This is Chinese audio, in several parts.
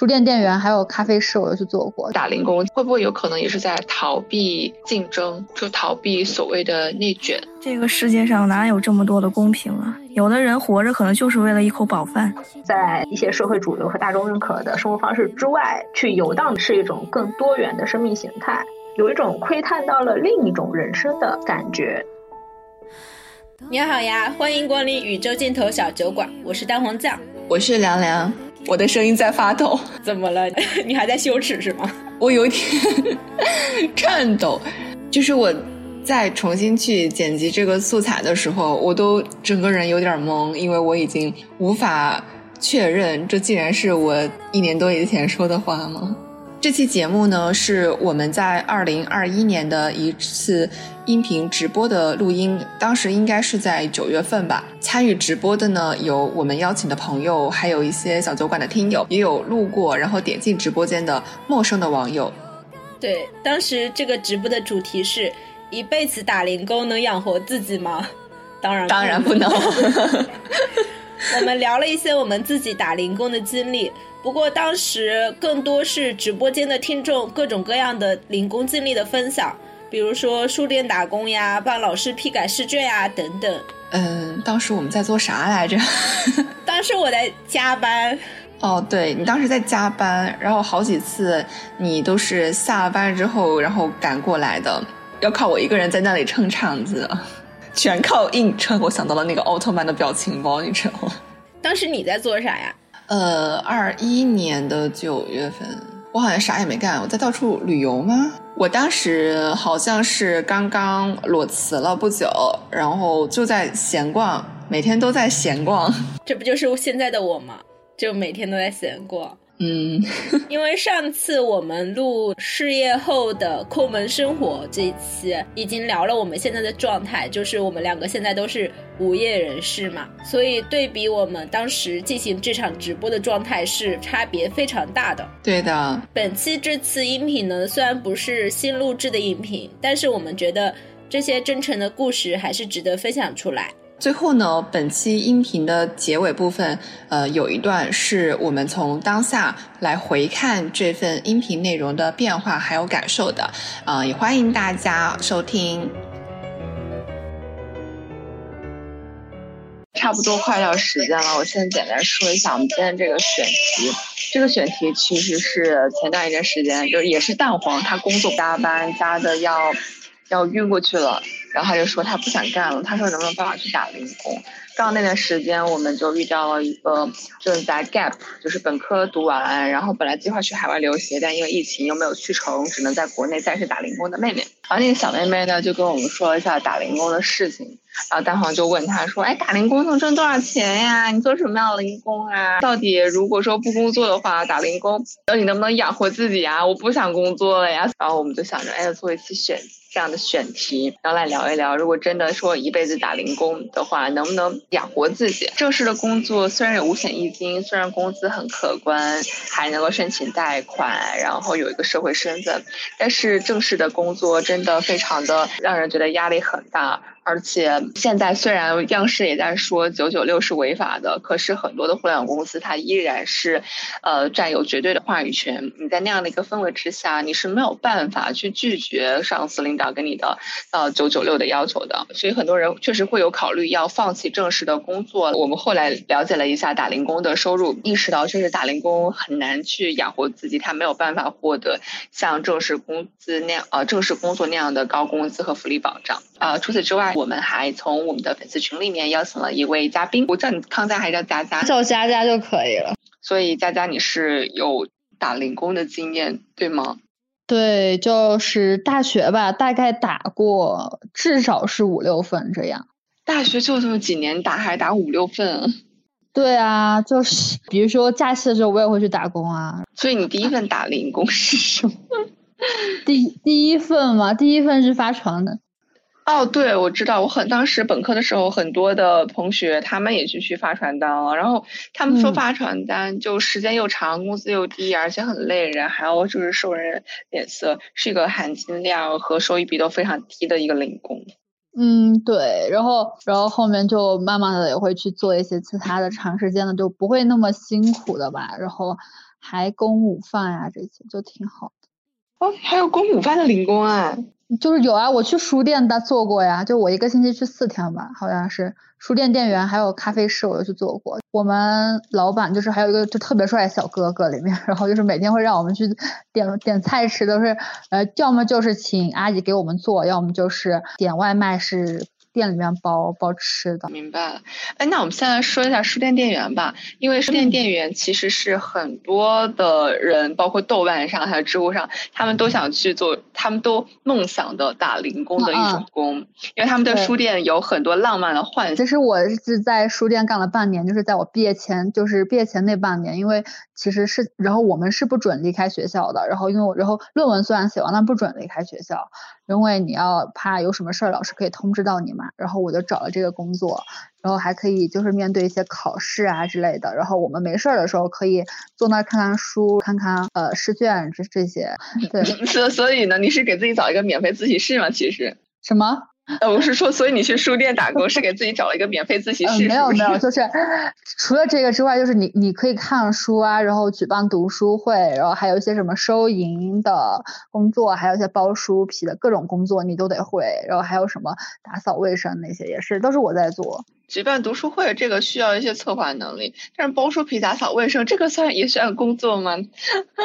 书店店员，还有咖啡师，我都去做过。打零工会不会有可能也是在逃避竞争，就逃避所谓的内卷？这个世界上哪有这么多的公平啊？有的人活着可能就是为了一口饱饭。在一些社会主流和大众认可的生活方式之外，去游荡是一种更多元的生命形态，有一种窥探到了另一种人生的感觉。你好呀，欢迎光临宇宙尽头小酒馆，我是蛋黄酱，我是凉凉，我的声音在发抖，怎么了？你还在羞耻是吗？我有点 颤抖，就是我在重新去剪辑这个素材的时候，我都整个人有点懵，因为我已经无法确认这竟然是我一年多以前说的话吗？这期节目呢，是我们在二零二一年的一次音频直播的录音，当时应该是在九月份吧。参与直播的呢，有我们邀请的朋友，还有一些小酒馆的听友，也有路过然后点进直播间的陌生的网友。对，当时这个直播的主题是一辈子打零工能养活自己吗？当然，当然不能。我们聊了一些我们自己打零工的经历。不过当时更多是直播间的听众各种各样的零工经历的分享，比如说书店打工呀、帮老师批改试卷呀等等。嗯，当时我们在做啥来着？当时我在加班。哦，对你当时在加班，然后好几次你都是下了班之后然后赶过来的，要靠我一个人在那里撑场子，全靠硬撑。我想到了那个奥特曼的表情包，你知道吗？当时你在做啥呀？呃，二一年的九月份，我好像啥也没干，我在到处旅游吗？我当时好像是刚刚裸辞了不久，然后就在闲逛，每天都在闲逛。这不就是现在的我吗？就每天都在闲逛。嗯，因为上次我们录事业后的抠门生活这一期，已经聊了我们现在的状态，就是我们两个现在都是无业人士嘛，所以对比我们当时进行这场直播的状态是差别非常大的。对的，本期这次音频呢，虽然不是新录制的音频，但是我们觉得这些真诚的故事还是值得分享出来。最后呢，本期音频的结尾部分，呃，有一段是我们从当下来回看这份音频内容的变化还有感受的，啊，也欢迎大家收听。差不多快到时间了，我先简单说一下我们今天这个选题。这个选题其实是前段一段时间，就也是蛋黄，他工作加班加的要要晕过去了。然后他就说他不想干了，他说能不能帮我去打零工？刚那段时间我们就遇到了一个正在 gap，就是本科读完，然后本来计划去海外留学，但因为疫情又没有去成，只能在国内暂时打零工的妹妹。然后那个小妹妹呢就跟我们说了一下打零工的事情，然后蛋黄就问她说：“哎，打零工能挣多少钱呀？你做什么样的零工啊？到底如果说不工作的话，打零工，那你能不能养活自己啊？我不想工作了呀。”然后我们就想着，哎，做一期选。这样的选题，然后来聊一聊，如果真的说一辈子打零工的话，能不能养活自己？正式的工作虽然有五险一金，虽然工资很可观，还能够申请贷款，然后有一个社会身份，但是正式的工作真的非常的让人觉得压力很大。而且现在虽然央视也在说九九六是违法的，可是很多的互联网公司它依然是，呃，占有绝对的话语权。你在那样的一个氛围之下，你是没有办法去拒绝上司领导给你的呃九九六的要求的。所以很多人确实会有考虑要放弃正式的工作。我们后来了解了一下打零工的收入，意识到确实打零工很难去养活自己，他没有办法获得像正式工资那样呃正式工作那样的高工资和福利保障。啊，除此之外，我们还从我们的粉丝群里面邀请了一位嘉宾，我叫你康佳还是叫佳佳？叫佳佳就可以了。所以佳佳，你是有打零工的经验，对吗？对，就是大学吧，大概打过，至少是五六份这样。大学就这么几年打，还打五六份？对啊，就是比如说假期的时候，我也会去打工啊。所以你第一份打零工是什么？第第一份嘛，第一份是发传的。哦，对，我知道，我很当时本科的时候，很多的同学他们也去去发传单了，然后他们说发传单就时间又长，工资又低，而且很累人，还要就是受人脸色，是一个含金量和收益比都非常低的一个零工。嗯，对，然后然后后面就慢慢的也会去做一些其他的长时间的，就不会那么辛苦的吧，然后。还供午饭呀，这些就挺好的。哦，还有供午饭的零工啊？就是有啊，我去书店的做过呀，就我一个星期去四天吧，好像是书店店员，还有咖啡师，我都去做过。我们老板就是还有一个就特别帅小哥哥里面，然后就是每天会让我们去点点菜吃，都是呃，要么就是请阿姨给我们做，要么就是点外卖是。店里面包包吃的，明白了。哎，那我们先来说一下书店店员吧，因为书店店员其实是很多的人，包括豆瓣上还有知乎上，他们都想去做，他们都梦想的打零工的一种工，因为他们对书店有很多浪漫的幻想。其实我是在书店干了半年，就是在我毕业前，就是毕业前那半年，因为其实是，然后我们是不准离开学校的，然后因为我，然后论文虽然写完，但不准离开学校。因为你要怕有什么事儿，老师可以通知到你嘛。然后我就找了这个工作，然后还可以就是面对一些考试啊之类的。然后我们没事儿的时候可以坐那儿看看书，看看呃试卷这这些。对，所所以呢，你是给自己找一个免费自习室吗？其实什么？呃，我是说，所以你去书店打工是给自己找了一个免费自习室？没有没有，就是除了这个之外，就是你你可以看书啊，然后举办读书会，然后还有一些什么收银的工作，还有一些包书皮的各种工作你都得会，然后还有什么打扫卫生那些也是都是我在做。举办读书会这个需要一些策划能力，但是包书皮、打扫卫生这个算也算工作吗？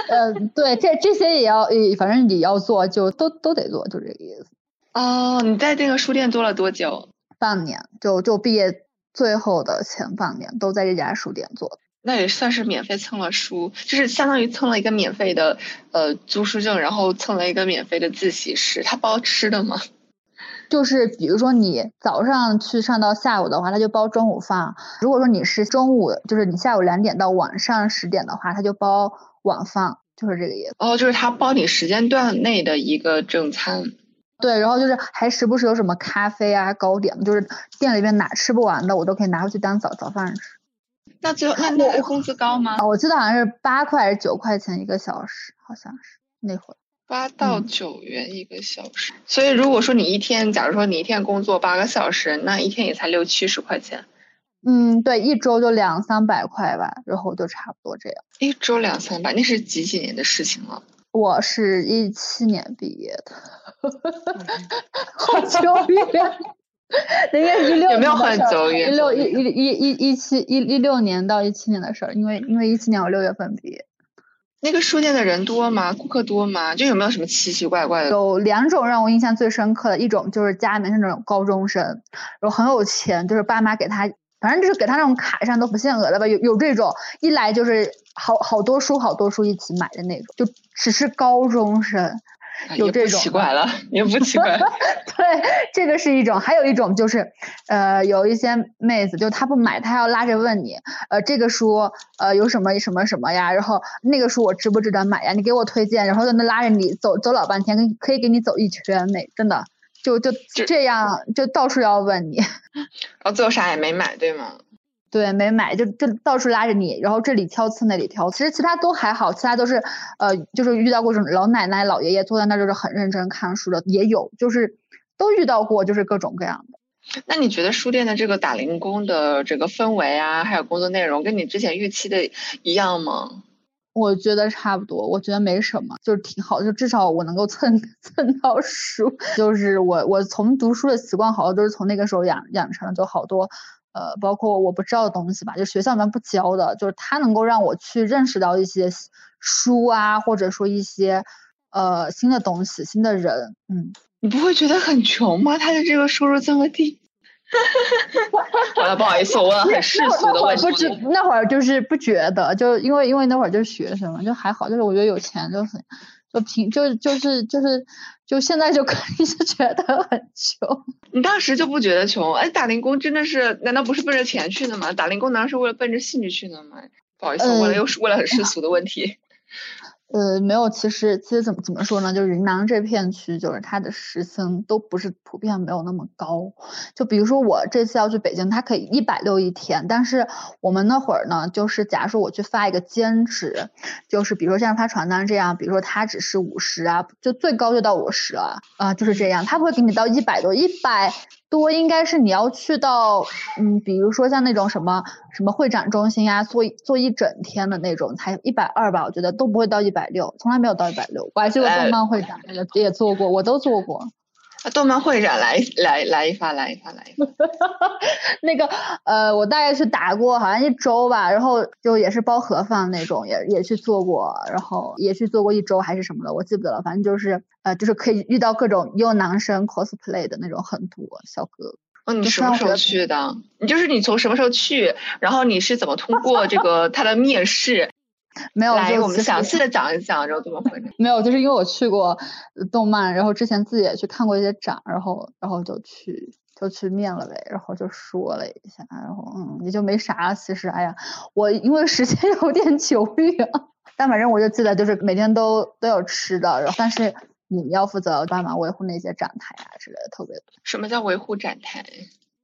呃，对，这这些也要，反正你要做就都都得做，就这个意思。哦，你在这个书店做了多久？半年，就就毕业最后的前半年都在这家书店做。那也算是免费蹭了书，就是相当于蹭了一个免费的呃租书证，然后蹭了一个免费的自习室。他包吃的吗？就是比如说你早上去上到下午的话，他就包中午饭；如果说你是中午，就是你下午两点到晚上十点的话，他就包晚饭，就是这个意思。哦，就是他包你时间段内的一个正餐。对，然后就是还时不时有什么咖啡啊、糕点，就是店里面哪吃不完的，我都可以拿回去当早早饭吃。那最后 那那工资高吗？我记得好像是八块还是九块钱一个小时，好像是那会儿。八到九元一个小时，所以如果说你一天，假如说你一天工作八个小时，那一天也才六七十块钱。嗯，对，一周就两三百块吧，然后就差不多这样。一周两三百，那是几几年的事情了？我是一七年毕业的。好久远，应该一六有没有很久远？一六一一一一一七一一六年到一七年的事儿，因为因为一七年我六月份毕业。那个书店的人多吗？顾客多吗？就有没有什么奇奇怪怪的？有两种让我印象最深刻的，一种就是家里面是那种高中生，然后很有钱，就是爸妈给他，反正就是给他那种卡上都不限额的吧。有有这种，一来就是好好多书好多书一起买的那种，就只是高中生。有这种奇怪了，也不奇怪。对，这个是一种，还有一种就是，呃，有一些妹子，就她不买，她要拉着问你，呃，这个书，呃，有什么什么什么呀？然后那个书我值不值得买呀？你给我推荐，然后在那拉着你走走老半天，可以给你走一圈那真的，就就这样，就到处要问你。然后最后啥也没买，对吗？对，没买就就到处拉着你，然后这里挑刺那里挑，其实其他都还好，其他都是呃，就是遇到过这种老奶奶老爷爷坐在那就是很认真看书的也有，就是都遇到过，就是各种各样的。那你觉得书店的这个打零工的这个氛围啊，还有工作内容，跟你之前预期的一样吗？我觉得差不多，我觉得没什么，就是挺好，就至少我能够蹭 蹭到书，就是我我从读书的习惯好像都是从那个时候养养成的，就好多。呃，包括我不知道的东西吧，就学校里面不教的，就是他能够让我去认识到一些书啊，或者说一些呃新的东西、新的人。嗯，你不会觉得很穷吗？他的这个收入这么低？好了，不好意思，我问了很世俗的问题。不知那会儿就是不觉得，就因为因为那会儿就是学生嘛，就还好，就是我觉得有钱就很。就平就就是就是就现在就可以是觉得很穷，你当时就不觉得穷？哎，打零工真的是难道不是奔着钱去的吗？打零工难道是为了奔着兴趣去的吗？不好意思，我问了又是问了很世俗的问题。呃，没有，其实其实怎么怎么说呢？就是云南这片区，就是它的时薪都不是普遍没有那么高。就比如说我这次要去北京，它可以一百六一天，但是我们那会儿呢，就是假如说我去发一个兼职，就是比如说像发传单这样，比如说它只是五十啊，就最高就到五十了啊，就是这样，它不会给你到一百多，一百多应该是你要去到，嗯，比如说像那种什么什么会展中心啊，坐坐一整天的那种，才一百二吧，我觉得都不会到一百六，从来没有到一百六。我还去过动漫会展，也也做过，我都做过。动漫会展来来来一发，来一发，来一发。那个呃，我大概去打过好像一周吧，然后就也是包盒饭那种，也也去做过，然后也去做过一周还是什么的，我记不得了。反正就是呃，就是可以遇到各种优男生 cosplay 的那种很多小哥。哦，你什么时候去的？你就是你从什么时候去？然后你是怎么通过这个他的面试？没有，来我们详细的讲一讲，然后怎么回事？没有，就是因为我去过动漫，然后之前自己也去看过一些展，然后然后就去就去面了呗，然后就说了一下，然后嗯也就没啥。其实哎呀，我因为时间 有点久远，但反正我就记得就是每天都都有吃的，然后但是你要负责帮忙维护那些展台啊之类的，特别多。什么叫维护展台？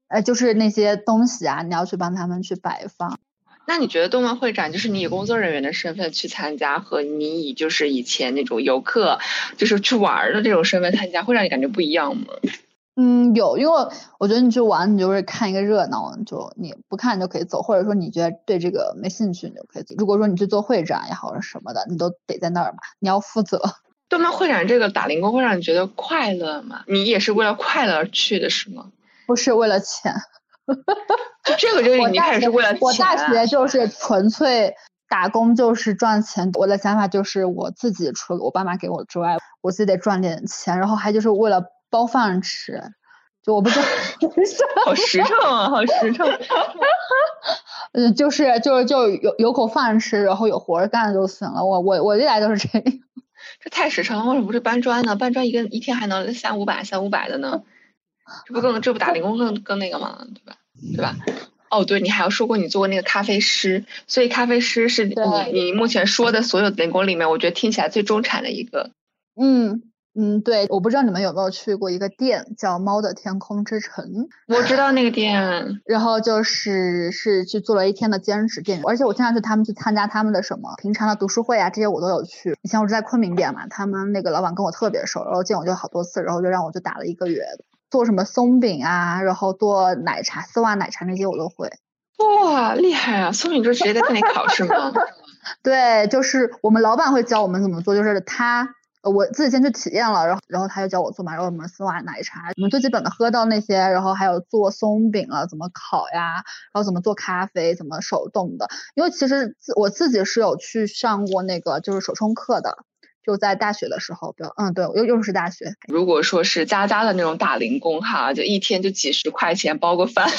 哎，就是那些东西啊，你要去帮他们去摆放。那你觉得动漫会展就是你以工作人员的身份去参加，和你以就是以前那种游客，就是去玩的这种身份参加，会让你感觉不一样吗？嗯，有，因为我觉得你去玩，你就是看一个热闹，就你不看你就可以走，或者说你觉得对这个没兴趣，你就可以走。如果说你去做会展也好什么的，你都得在那儿嘛，你要负责。动漫会展这个打零工会让你觉得快乐吗？你也是为了快乐而去的是吗？不是为了钱。就这个就是你开始是为了钱。我大学就是纯粹打工，就是赚钱。我的想法就是我自己除了我爸妈给我之外，我自己得赚点钱，然后还就是为了包饭吃。就我不知道，好实诚啊，好实诚。嗯，就是就是就有有口饭吃，然后有活干就行了。我我我历来都是这样。这太实诚了，为什么不是搬砖呢？搬砖一个一天还能三五百三五百的呢？这不更这不打零工更更那个吗？对吧？对吧？哦，对，你还要说过你做过那个咖啡师，所以咖啡师是你你目前说的所有零工里面，我觉得听起来最中产的一个。嗯嗯，对，我不知道你们有没有去过一个店叫猫的天空之城。我知道那个店，然后就是是去做了一天的兼职店员，而且我经常去他们去参加他们的什么平常的读书会啊，这些我都有去。以前我是在昆明店嘛，他们那个老板跟我特别熟，然后见我就好多次，然后就让我就打了一个月。做什么松饼啊，然后做奶茶、丝袜奶茶那些我都会。哇，厉害啊！松饼就直接在店里烤是吗？对，就是我们老板会教我们怎么做，就是他，我自己先去体验了，然后然后他就教我做嘛，然后什么丝袜奶茶，我们最基本的喝到那些，然后还有做松饼了，怎么烤呀，然后怎么做咖啡，怎么手动的。因为其实我自己是有去上过那个就是手冲课的。就在大学的时候，比较嗯，对，又又是大学。如果说是家家的那种打零工哈，就一天就几十块钱包个饭。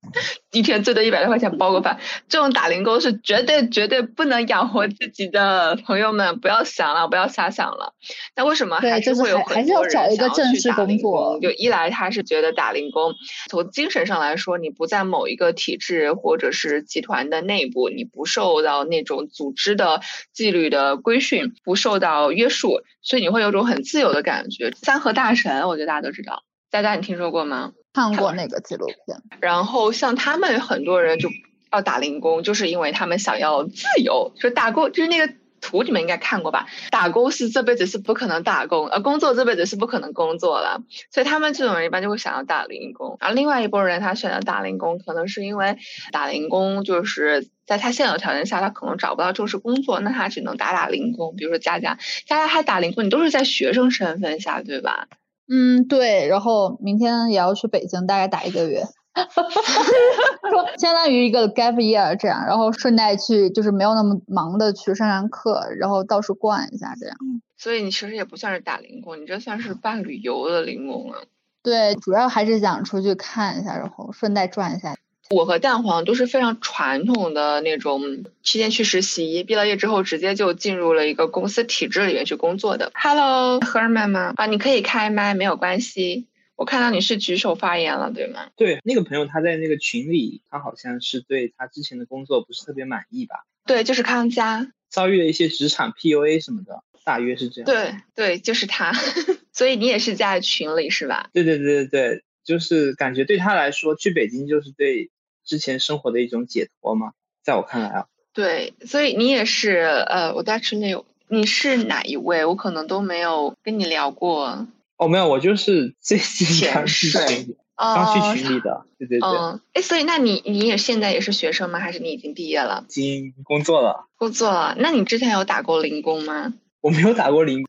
一天最多一百多块钱包个饭，这种打零工是绝对绝对不能养活自己的。朋友们不要想了，不要瞎想了。那为什么还是会有很多人想要去打零工？就一来他是觉得打零工从精神上来说，你不在某一个体制或者是集团的内部，你不受到那种组织的纪律的规训，不受到约束，所以你会有种很自由的感觉。三和大神，我觉得大家都知道，大家你听说过吗？看过那个纪录片，然后像他们很多人就要打零工，就是因为他们想要自由。就打工，就是那个图你们应该看过吧？打工是这辈子是不可能打工，呃，工作这辈子是不可能工作了。所以他们这种人一般就会想要打零工。而另外一波人他选择打零工，可能是因为打零工就是在他现有条件下，他可能找不到正式工作，那他只能打打零工。比如说佳佳，佳佳还打零工，你都是在学生身份下，对吧？嗯，对，然后明天也要去北京，大概打一个月，相当于一个 gap year 这样，然后顺带去就是没有那么忙的去上上课，然后到处逛一下这样。所以你其实也不算是打零工，你这算是半旅游的零工了。对，主要还是想出去看一下，然后顺带转一下。我和蛋黄都是非常传统的那种，期间去实习，毕了业之后直接就进入了一个公司体制里面去工作的。Hello，赫尔曼吗？啊，你可以开麦，没有关系。我看到你是举手发言了，对吗？对，那个朋友他在那个群里，他好像是对他之前的工作不是特别满意吧？对，就是康佳遭遇了一些职场 PUA 什么的，大约是这样。对对，就是他。所以你也是在群里是吧？对对对对对，就是感觉对他来说，去北京就是对。之前生活的一种解脱吗？在我看来啊，对，所以你也是呃，我在群里，你是哪一位？我可能都没有跟你聊过。哦，没有，我就是最近刚进群。刚去群里的，对对对。嗯，哎，所以那你你也现在也是学生吗？还是你已经毕业了？已经工作了。工作了？那你之前有打过零工吗？我没有打过零。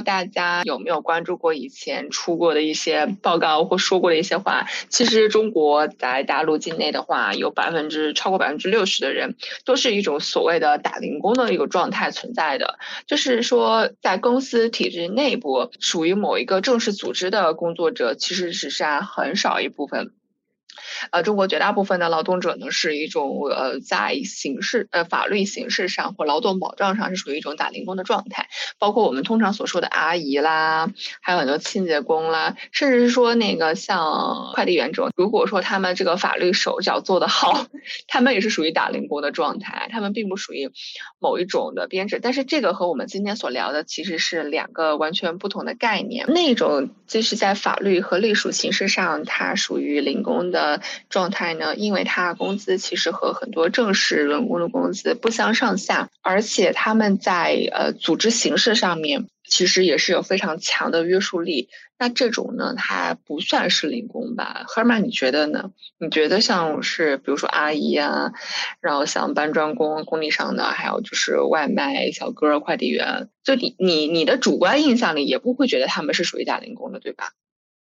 大家有没有关注过以前出过的一些报告或说过的一些话？其实中国在大陆境内的话，有百分之超过百分之六十的人都是一种所谓的打零工的一个状态存在的，就是说在公司体制内部属于某一个正式组织的工作者，其实只占很少一部分。呃，中国绝大部分的劳动者呢，是一种呃，在形式呃法律形式上或劳动保障上是属于一种打零工的状态，包括我们通常所说的阿姨啦，还有很多清洁工啦，甚至是说那个像快递员这种，如果说他们这个法律手脚做得好，他们也是属于打零工的状态，他们并不属于某一种的编制。但是这个和我们今天所聊的其实是两个完全不同的概念，那种就是在法律和隶属形式上，它属于零工的。状态呢？因为他工资其实和很多正式员工的工资不相上下，而且他们在呃组织形式上面其实也是有非常强的约束力。那这种呢，它不算是零工吧？赫尔曼，你觉得呢？你觉得像是比如说阿姨啊，然后像搬砖工、工地上的，还有就是外卖小哥、快递员，就你你你的主观印象里也不会觉得他们是属于打零工的，对吧？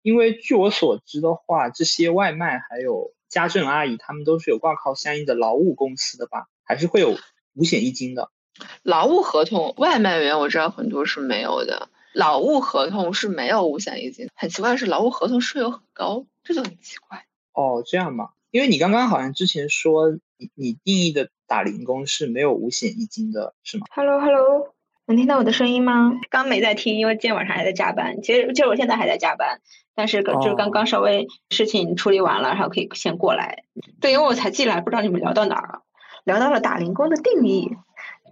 因为据我所知的话，这些外卖还有家政阿姨，他们都是有挂靠相应的劳务公司的吧？还是会有五险一金的？劳务合同，外卖员我知道很多是没有的。劳务合同是没有五险一金。很奇怪的是，劳务合同税有很高，这就很奇怪。哦，这样吗？因为你刚刚好像之前说你你定义的打零工是没有五险一金的，是吗？Hello Hello，能听到我的声音吗？刚没在听，因为今天晚上还在加班。其实其实我现在还在加班。但是就是刚刚稍微事情处理完了，然后可以先过来。对，因为我才进来，不知道你们聊到哪儿了。聊到了打零工的定义。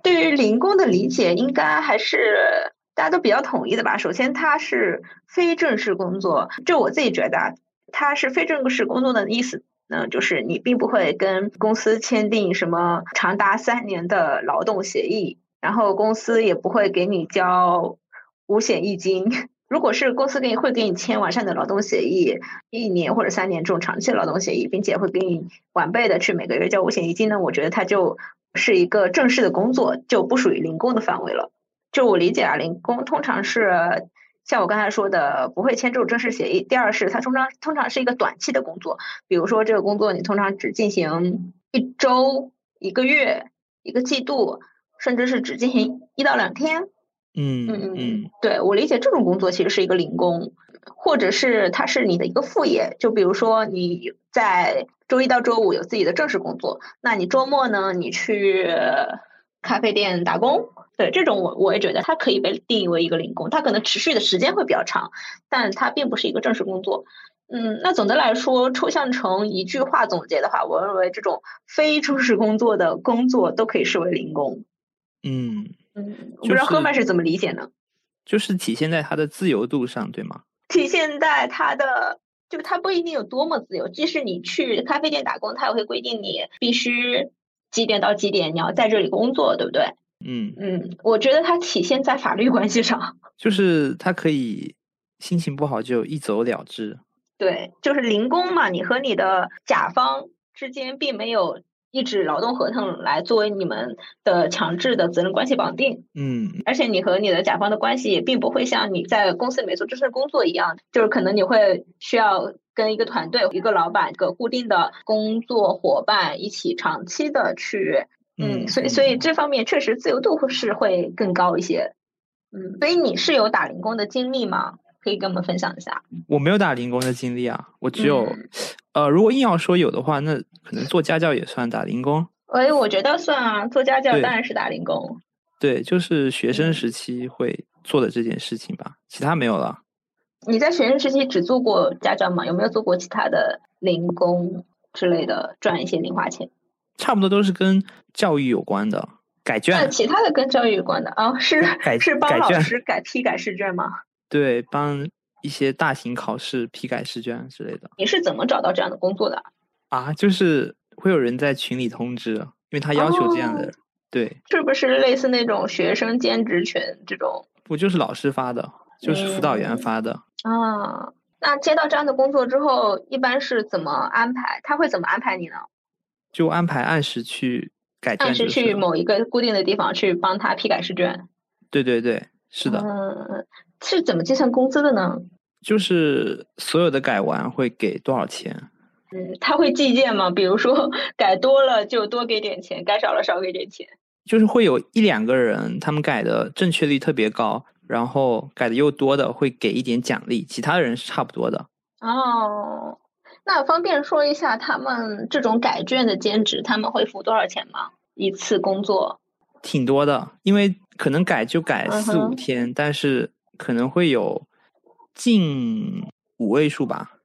对于零工的理解，应该还是大家都比较统一的吧。首先，它是非正式工作。就我自己觉得，它是非正式工作的意思嗯，就是你并不会跟公司签订什么长达三年的劳动协议，然后公司也不会给你交五险一金。如果是公司给你会给你签完善的劳动协议，一年或者三年这种长期劳动协议，并且会给你完备的去每个月交五险一金呢，我觉得它就是一个正式的工作，就不属于零工的范围了。就我理解啊，零工通常是像我刚才说的，不会签这种正式协议。第二是它通常通常是一个短期的工作，比如说这个工作你通常只进行一周、一个月、一个季度，甚至是只进行一到两天。嗯嗯嗯，对我理解，这种工作其实是一个零工，或者是它是你的一个副业。就比如说你在周一到周五有自己的正式工作，那你周末呢，你去咖啡店打工。对这种我我也觉得它可以被定义为一个零工，它可能持续的时间会比较长，但它并不是一个正式工作。嗯，那总的来说，抽象成一句话总结的话，我认为这种非正式工作的工作都可以视为零工。嗯。嗯，我不知道赫曼是怎么理解呢？就是体现在他的自由度上，对吗？体现在他的，就他不一定有多么自由。即使你去咖啡店打工，他也会规定你必须几点到几点你要在这里工作，对不对？嗯嗯，我觉得它体现在法律关系上，就是他可以心情不好就一走了之。对，就是零工嘛，你和你的甲方之间并没有。一纸劳动合同来作为你们的强制的责任关系绑定，嗯，而且你和你的甲方的关系也并不会像你在公司里面做正式工作一样，就是可能你会需要跟一个团队、一个老板、一个固定的工作伙伴一起长期的去，嗯，所以所以这方面确实自由度是会更高一些，嗯，所以你是有打零工的经历吗？可以跟我们分享一下。我没有打零工的经历啊，我只有，呃，如果硬要说有的话，那可能做家教也算打零工。哎，我觉得算啊，做家教当然是打零工。对，就是学生时期会做的这件事情吧，其他没有了。你在学生时期只做过家教吗？有没有做过其他的零工之类的，赚一些零花钱？差不多都是跟教育有关的，改卷。那其他的跟教育有关的啊，是是帮老师改批改试卷吗？对，帮一些大型考试批改试卷之类的。你是怎么找到这样的工作的？啊，就是会有人在群里通知，因为他要求这样的。对，是不是类似那种学生兼职群这种？不，就是老师发的，就是辅导员发的。啊，那接到这样的工作之后，一般是怎么安排？他会怎么安排你呢？就安排按时去改卷，按时去某一个固定的地方去帮他批改试卷。对对对，是的。嗯，是怎么计算工资的呢？就是所有的改完会给多少钱？嗯，他会计件吗？比如说改多了就多给点钱，改少了少给点钱。就是会有一两个人，他们改的正确率特别高，然后改的又多的会给一点奖励，其他人是差不多的。哦，那方便说一下他们这种改卷的兼职，他们会付多少钱吗？一次工作？挺多的，因为可能改就改四五天，但是可能会有近五位数吧。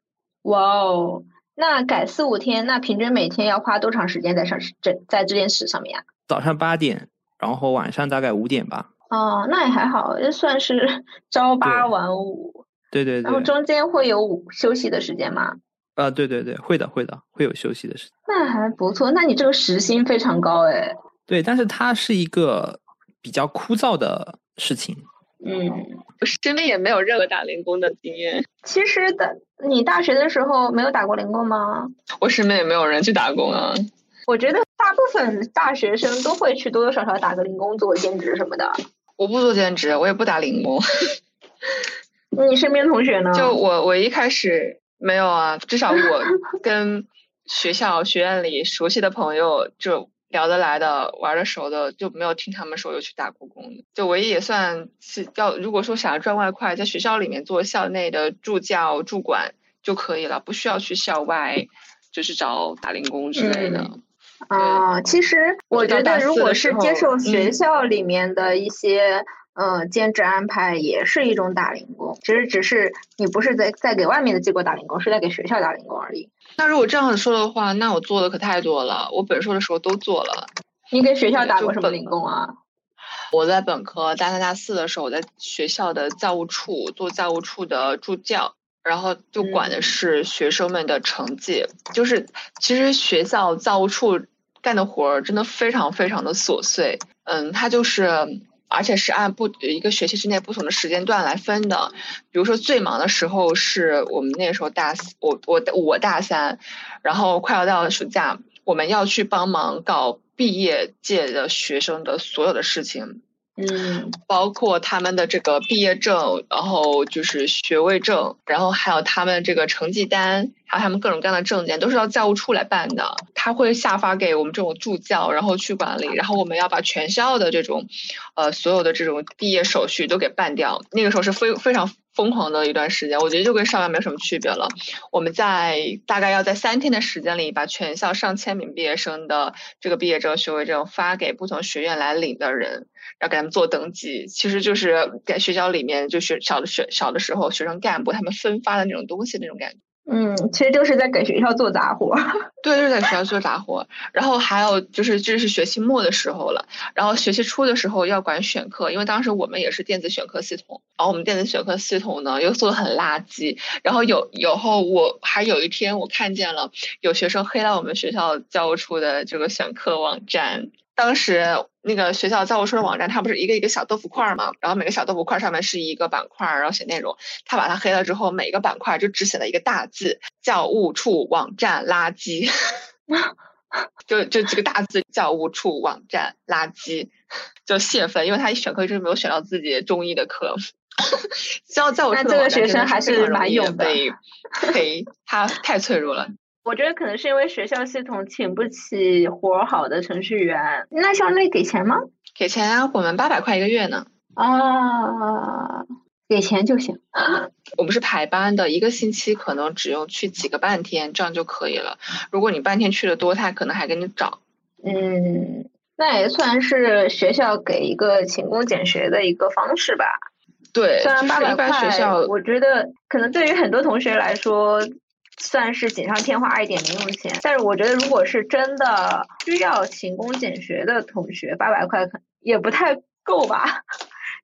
哇哦！那改四五天，那平均每天要花多长时间在上这在这件事上面啊？早上八点，然后晚上大概五点吧。哦，那也还好，就算是 朝八晚五。对对对。然后中间会有休息的时间吗？啊，对对对，会的会的，会有休息的时间。那还不错，那你这个时薪非常高哎。对，但是它是一个比较枯燥的事情。嗯，我身边也没有任何打零工的经验。其实的，你大学的时候没有打过零工吗？我身边也没有人去打工啊。我觉得大部分大学生都会去多多少少打个零工，做兼职什么的。我不做兼职，我也不打零工。你身边同学呢？就我，我一开始没有啊。至少我跟学校、学院里熟悉的朋友就。聊得来的、玩得熟的，就没有听他们说有去打过工的。就唯一也算是要，如果说想要赚外快，在学校里面做校内的助教、助管就可以了，不需要去校外，就是找打零工之类的。啊，其实我觉得，如果是接受学校里面的一些。嗯，兼职安排也是一种打零工，其实只是你不是在在给外面的机构打零工，是在给学校打零工而已。那如果这样子说的话，那我做的可太多了，我本硕的时候都做了。你给学校打过什么零工啊？我在本科大三大四的时候，我在学校的教务处做教务处的助教，然后就管的是学生们的成绩。就是其实学校教务处干的活儿真的非常非常的琐碎。嗯，他就是。而且是按不一个学期之内不同的时间段来分的，比如说最忙的时候是我们那时候大四，我我我大三，然后快要到暑假，我们要去帮忙搞毕业届的学生的所有的事情。嗯，包括他们的这个毕业证，然后就是学位证，然后还有他们这个成绩单，还有他们各种各样的证件，都是要教务处来办的。他会下发给我们这种助教，然后去管理，然后我们要把全校的这种，呃，所有的这种毕业手续都给办掉。那个时候是非非常。疯狂的一段时间，我觉得就跟上班没有什么区别了。我们在大概要在三天的时间里，把全校上千名毕业生的这个毕业证、学位证发给不同学院来领的人，然后给他们做登记。其实就是在学校里面，就学小的学小的时候，学生干部他们分发的那种东西那种感觉。嗯，其实就是在给学校做杂活。对，就是在学校做杂活。然后还有就是，这是学期末的时候了。然后学期初的时候要管选课，因为当时我们也是电子选课系统。然后我们电子选课系统呢又做的很垃圾。然后有有后我还有一天我看见了有学生黑了我们学校教务处的这个选课网站。当时那个学校教务处的网站，它不是一个一个小豆腐块嘛？然后每个小豆腐块上面是一个板块，然后写内容。他把它黑了之后，每个板块就只写了一个大字：教务处网站垃圾。就就几个大字：教务处网站垃圾，就泄愤，因为他一选课就是没有选到自己中意的课。教教务处的网站还是蛮勇的，被黑，他太脆弱了。我觉得可能是因为学校系统请不起活好的程序员。那校内给钱吗？给钱啊，我们八百块一个月呢。啊，给钱就行。我们是排班的，一个星期可能只用去几个半天，这样就可以了。如果你半天去的多，他可能还给你找。嗯，那也算是学校给一个勤工俭学的一个方式吧。对，虽然八百块，我觉得可能对于很多同学来说。算是锦上添花一点零用钱，但是我觉得如果是真的需要勤工俭学的同学，八百块可也不太够吧，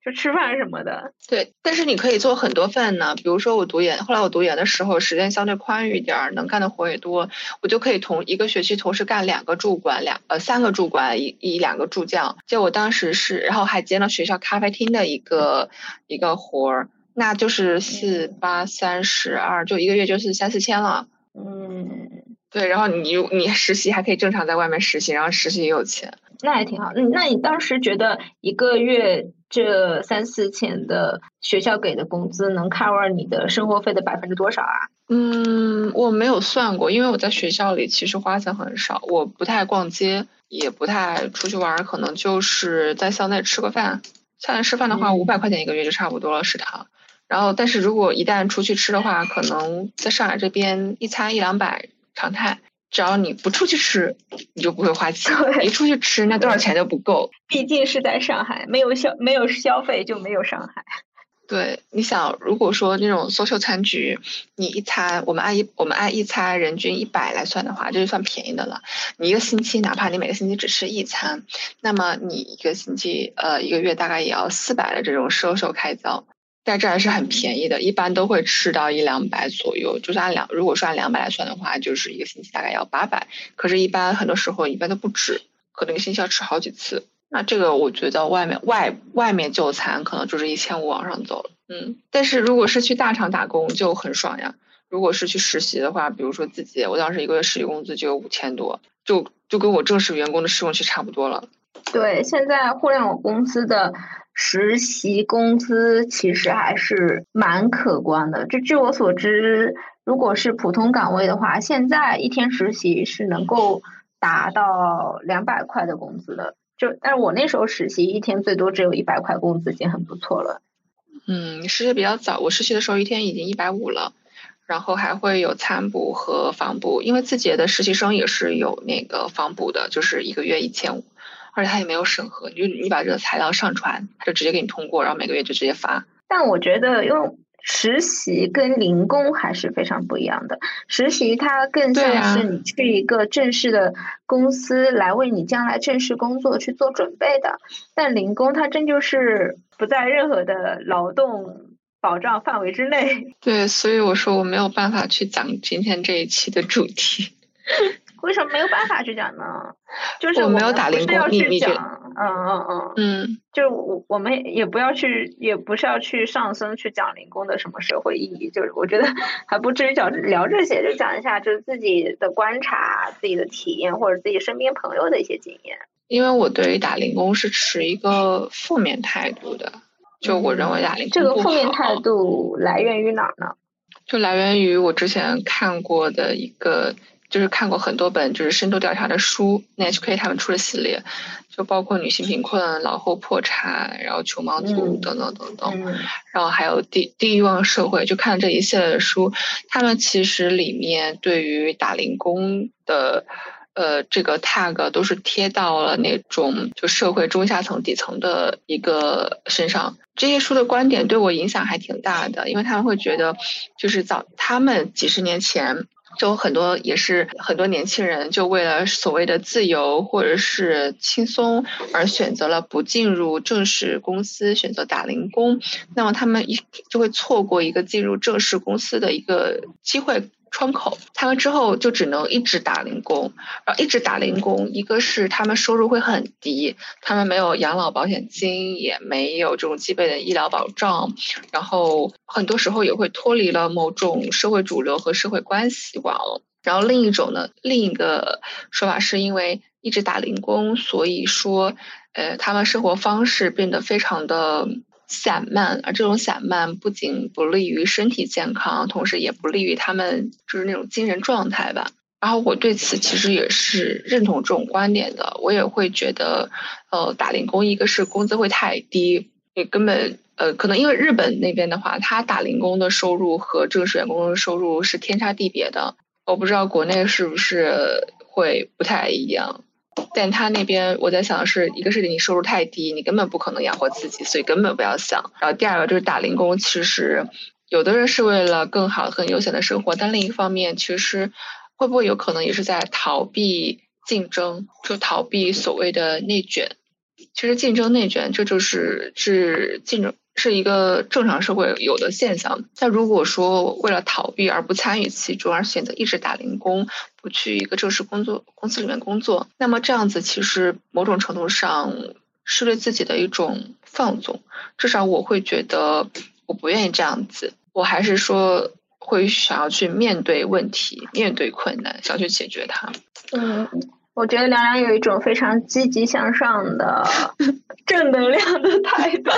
就吃饭什么的。对，但是你可以做很多份呢，比如说我读研，后来我读研的时候时间相对宽裕一点，能干的活也多，我就可以同一个学期同时干两个助管，两呃三个助管，一一两个助教。就我当时是，然后还兼了学校咖啡厅的一个一个活儿。那就是四八三十二，就一个月就是三四千了。嗯，对，然后你你实习还可以正常在外面实习，然后实习也有钱。那还挺好。嗯，那你当时觉得一个月这三四千的学校给的工资能 cover 你的生活费的百分之多少啊？嗯，我没有算过，因为我在学校里其实花钱很少，我不太逛街，也不太出去玩，可能就是在校内吃个饭。校内吃饭的话，五百块钱一个月就差不多了，食堂。然后，但是如果一旦出去吃的话，可能在上海这边一餐一两百常态。只要你不出去吃，你就不会花钱；一出去吃，那多少钱都不够。毕竟是在上海，没有消没有消费就没有上海。对，你想，如果说那种 social 餐局，你一餐我们按一我们按一餐人均一百来算的话，这就算便宜的了。你一个星期，哪怕你每个星期只吃一餐，那么你一个星期呃一个月大概也要四百的这种 social 开销。在这还是很便宜的，一般都会吃到一两百左右。就是按两，如果说按两百来算的话，就是一个星期大概要八百。可是，一般很多时候一般都不止，可能一个星期要吃好几次。那这个我觉得外面外外面就餐可能就是一千五往上走了。嗯，但是如果是去大厂打工就很爽呀。如果是去实习的话，比如说自己，我当时一个月实习工资就有五千多，就就跟我正式员工的试用期差不多了。对，现在互联网公司的。实习工资其实还是蛮可观的。就据我所知，如果是普通岗位的话，现在一天实习是能够达到两百块的工资的。就但是我那时候实习一天最多只有一百块工资，已经很不错了。嗯，实习比较早，我实习的时候一天已经一百五了，然后还会有餐补和房补，因为字节的实习生也是有那个房补的，就是一个月一千五。而且他也没有审核，就你把这个材料上传，他就直接给你通过，然后每个月就直接发。但我觉得用实习跟零工还是非常不一样的。实习它更像是你去一个正式的公司来为你将来正式工作去做准备的，但零工它真就是不在任何的劳动保障范围之内。对，所以我说我没有办法去讲今天这一期的主题。为什么没有办法去讲呢？就是我没有打零工，你你讲，嗯嗯嗯嗯，就是我我们也不要去，也不是要去上升去讲零工的什么社会意义，就是我觉得 还不至于讲聊这些，就讲一下就是自己的观察、自己的体验或者自己身边朋友的一些经验。因为我对于打零工是持一个负面态度的，就我认为打零工这个负面态度来源于哪儿呢？就来源于我之前看过的一个。就是看过很多本就是深度调查的书，NHK 他们出的系列，就包括女性贫困、老后破产，然后穷忙族等等等等，然后还有低低欲望社会，就看这一系列的书，他们其实里面对于打零工的，呃，这个 tag 都是贴到了那种就社会中下层底层的一个身上。这些书的观点对我影响还挺大的，因为他们会觉得，就是早他们几十年前。就很多也是很多年轻人，就为了所谓的自由或者是轻松而选择了不进入正式公司，选择打零工。那么他们一就会错过一个进入正式公司的一个机会。窗口，他们之后就只能一直打零工，然后一直打零工。一个是他们收入会很低，他们没有养老保险金，也没有这种基本的医疗保障，然后很多时候也会脱离了某种社会主流和社会关系网。然后另一种呢，另一个说法是因为一直打零工，所以说，呃，他们生活方式变得非常的。散漫，而这种散漫不仅不利于身体健康，同时也不利于他们就是那种精神状态吧。然后我对此其实也是认同这种观点的。我也会觉得，呃，打零工一个是工资会太低，也根本呃可能因为日本那边的话，他打零工的收入和正式员工的收入是天差地别的。我不知道国内是不是会不太一样。但他那边，我在想的是，一个是你收入太低，你根本不可能养活自己，所以根本不要想。然后第二个就是打零工，其实有的人是为了更好、更悠闲的生活，但另一方面，其实会不会有可能也是在逃避竞争，就逃避所谓的内卷？其实竞争内卷，这就是是竞争。是一个正常社会有的现象。但如果说为了逃避而不参与其中，而选择一直打零工，去一个正式工作公司里面工作，那么这样子其实某种程度上是对自己的一种放纵。至少我会觉得，我不愿意这样子，我还是说会想要去面对问题，面对困难，想去解决它。嗯。我觉得凉凉有一种非常积极向上的 正能量的态度。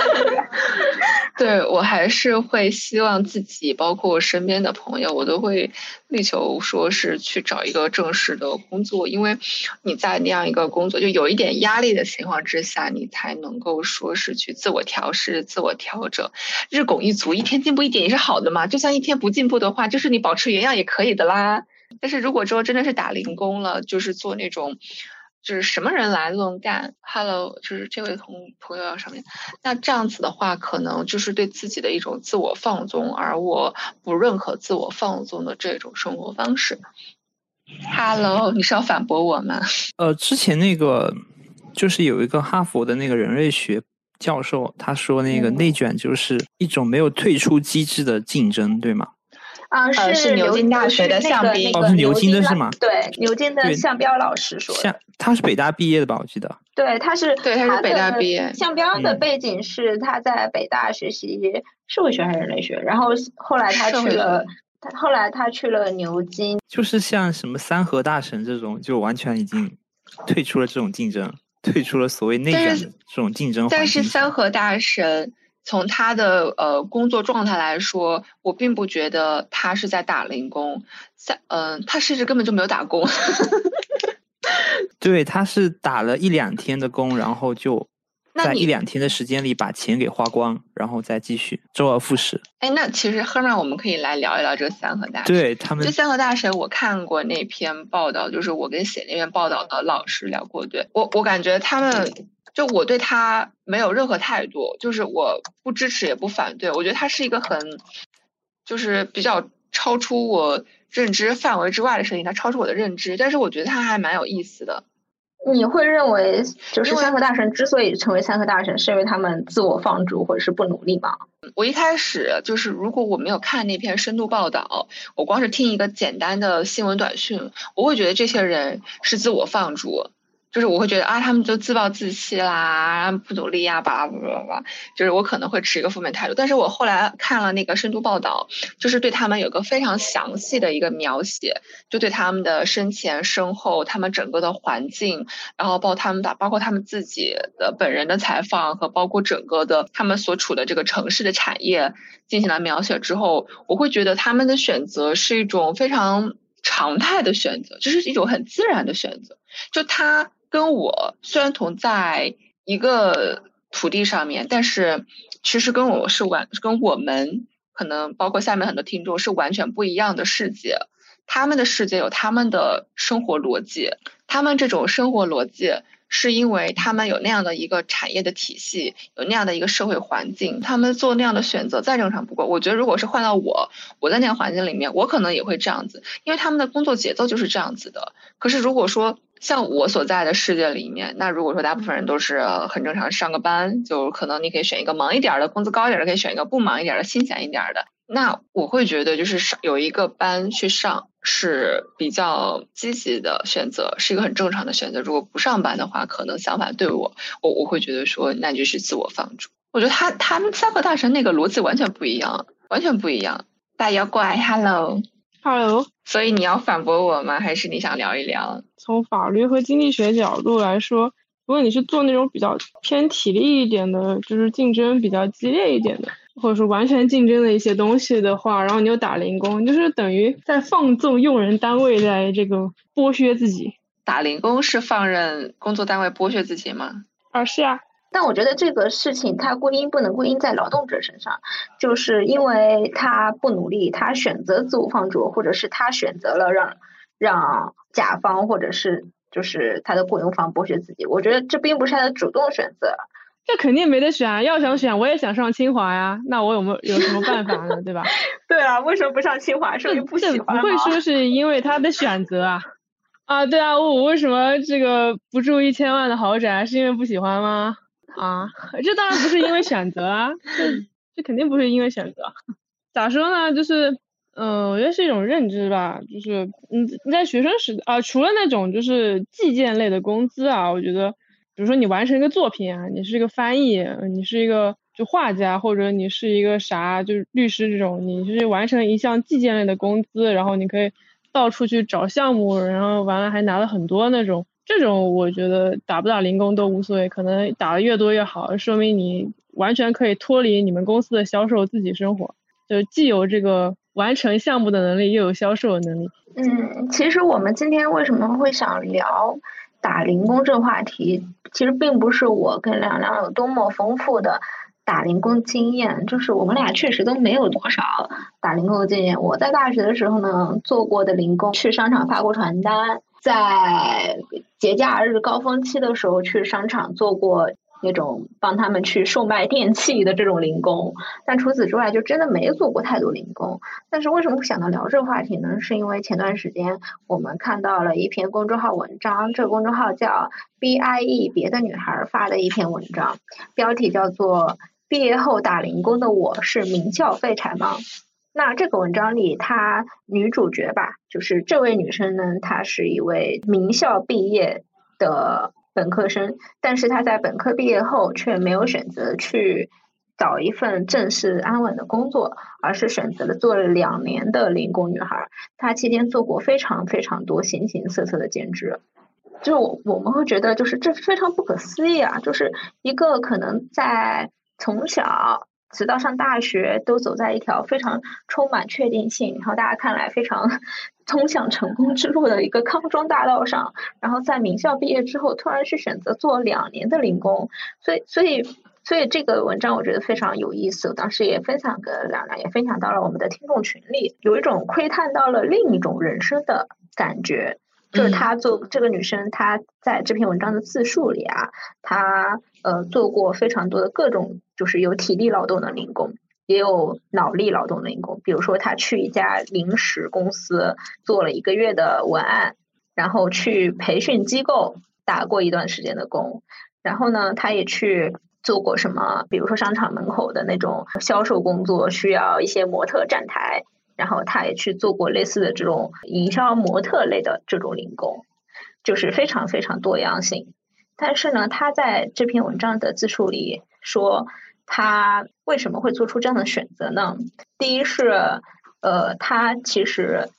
对我还是会希望自己，包括我身边的朋友，我都会力求说是去找一个正式的工作，因为你在那样一个工作就有一点压力的情况之下，你才能够说是去自我调试、自我调整。日拱一卒，一天进步一点也是好的嘛。就算一天不进步的话，就是你保持原样也可以的啦。但是如果之后真的是打零工了，就是做那种，就是什么人来都能干。Hello，就是这位同朋友要上面，那这样子的话，可能就是对自己的一种自我放纵，而我不认可自我放纵的这种生活方式。Hello，你是要反驳我吗？呃，之前那个就是有一个哈佛的那个人类学教授，他说那个内卷就是一种没有退出机制的竞争，对吗？啊，是牛津大学的向斌，哦，是牛津的是吗？对，牛津的向彪老师说。向他是北大毕业的吧？我记得。对，他是对，他是北大毕业。向彪的背景是他在北大学习社会学还是人类学，然后后来他去了，他后来他去了牛津。就是像什么三和大神这种，就完全已经退出了这种竞争，退出了所谓内卷的这种竞争。但是三和大神。从他的呃工作状态来说，我并不觉得他是在打零工，在嗯，他甚至根本就没有打工。对，他是打了一两天的工，然后就在一两天的时间里把钱给花光，然后再继续周而复始。哎，那其实后面我们可以来聊一聊这三和大神。对他们，这三和大神，我看过那篇报道，就是我跟写那篇报道的老师聊过，对我我感觉他们。就我对他没有任何态度，就是我不支持也不反对。我觉得他是一个很，就是比较超出我认知范围之外的事情，他超出我的认知。但是我觉得他还蛮有意思的。你会认为，就是三和大神之所以成为三和大神，是因为他们自我放逐或者是不努力吗？我一开始就是，如果我没有看那篇深度报道，我光是听一个简单的新闻短讯，我会觉得这些人是自我放逐。就是我会觉得啊，他们就自暴自弃啦，不努力呀，巴拉巴拉巴拉，就是我可能会持一个负面态度。但是我后来看了那个深度报道，就是对他们有个非常详细的一个描写，就对他们的生前身后，他们整个的环境，然后包括他们的包括他们自己的本人的采访和包括整个的他们所处的这个城市的产业进行了描写之后，我会觉得他们的选择是一种非常常态的选择，就是一种很自然的选择，就他。跟我虽然同在一个土地上面，但是其实跟我是完跟我们可能包括下面很多听众是完全不一样的世界。他们的世界有他们的生活逻辑，他们这种生活逻辑是因为他们有那样的一个产业的体系，有那样的一个社会环境，他们做那样的选择再正常不过。我觉得如果是换到我，我在那样环境里面，我可能也会这样子，因为他们的工作节奏就是这样子的。可是如果说，像我所在的世界里面，那如果说大部分人都是很正常上个班，就可能你可以选一个忙一点的，工资高一点的，可以选一个不忙一点的，清闲一点的。那我会觉得就是上有一个班去上是比较积极的选择，是一个很正常的选择。如果不上班的话，可能想法对我，我我会觉得说那就是自我放逐。我觉得他他们三个大神那个逻辑完全不一样，完全不一样。大妖怪，Hello。Hello，所以你要反驳我吗？还是你想聊一聊？从法律和经济学角度来说，如果你是做那种比较偏体力一点的，就是竞争比较激烈一点的，或者说完全竞争的一些东西的话，然后你又打零工，就是等于在放纵用人单位在这个剥削自己。打零工是放任工作单位剥削自己吗？啊，是啊。但我觉得这个事情它归因不能归因在劳动者身上，就是因为他不努力，他选择自我放逐，或者是他选择了让让甲方或者是就是他的雇佣方剥削自己。我觉得这并不是他的主动选择，这肯定没得选啊。要想选，我也想上清华呀，那我有没有有什么办法呢？对吧？对啊，为什么不上清华？是因为不喜欢不会说是因为他的选择啊？啊，对啊，我为什么这个不住一千万的豪宅？是因为不喜欢吗？啊，这当然不是因为选择啊，这这肯定不是因为选择。咋说呢？就是，嗯，我觉得是一种认知吧。就是，你你在学生时代啊，除了那种就是计件类的工资啊，我觉得，比如说你完成一个作品啊，你是一个翻译，你是一个就画家或者你是一个啥，就是律师这种，你就是完成一项计件类的工资，然后你可以到处去找项目，然后完了还拿了很多那种，这种我觉得打不打零工都无所谓，可能打的越多越好，说明你完全可以脱离你们公司的销售自己生活，就既有这个完成项目的能力，又有销售的能力。嗯，其实我们今天为什么会想聊打零工这个话题，其实并不是我跟亮亮有多么丰富的打零工经验，就是我们俩确实都没有多少打零工的经验。我在大学的时候呢，做过的零工，去商场发过传单，在节假日高峰期的时候去商场做过。那种帮他们去售卖电器的这种零工，但除此之外就真的没做过太多零工。但是为什么会想到聊这个话题呢？是因为前段时间我们看到了一篇公众号文章，这个公众号叫 B I E 别的女孩发的一篇文章，标题叫做“毕业后打零工的我是名校废柴吗？”那这个文章里，她女主角吧，就是这位女生呢，她是一位名校毕业的。本科生，但是她在本科毕业后却没有选择去找一份正式安稳的工作，而是选择了做了两年的零工女孩。她期间做过非常非常多形形色色的兼职，就我我们会觉得就是这非常不可思议啊！就是一个可能在从小。直到上大学，都走在一条非常充满确定性，然后大家看来非常 通向成功之路的一个康庄大道上。然后在名校毕业之后，突然去选择做两年的零工，所以，所以，所以这个文章我觉得非常有意思。我当时也分享给两两，也分享到了我们的听众群里，有一种窥探到了另一种人生的感觉。就是她做这个女生，她在这篇文章的自述里啊，她呃做过非常多的各种。就是有体力劳动的零工，也有脑力劳动的零工。比如说，她去一家零食公司做了一个月的文案，然后去培训机构打过一段时间的工。然后呢，她也去做过什么，比如说商场门口的那种销售工作，需要一些模特站台。然后他也去做过类似的这种营销模特类的这种零工，就是非常非常多样性。但是呢，他在这篇文章的自述里说。他为什么会做出这样的选择呢？第一是，呃，他其实，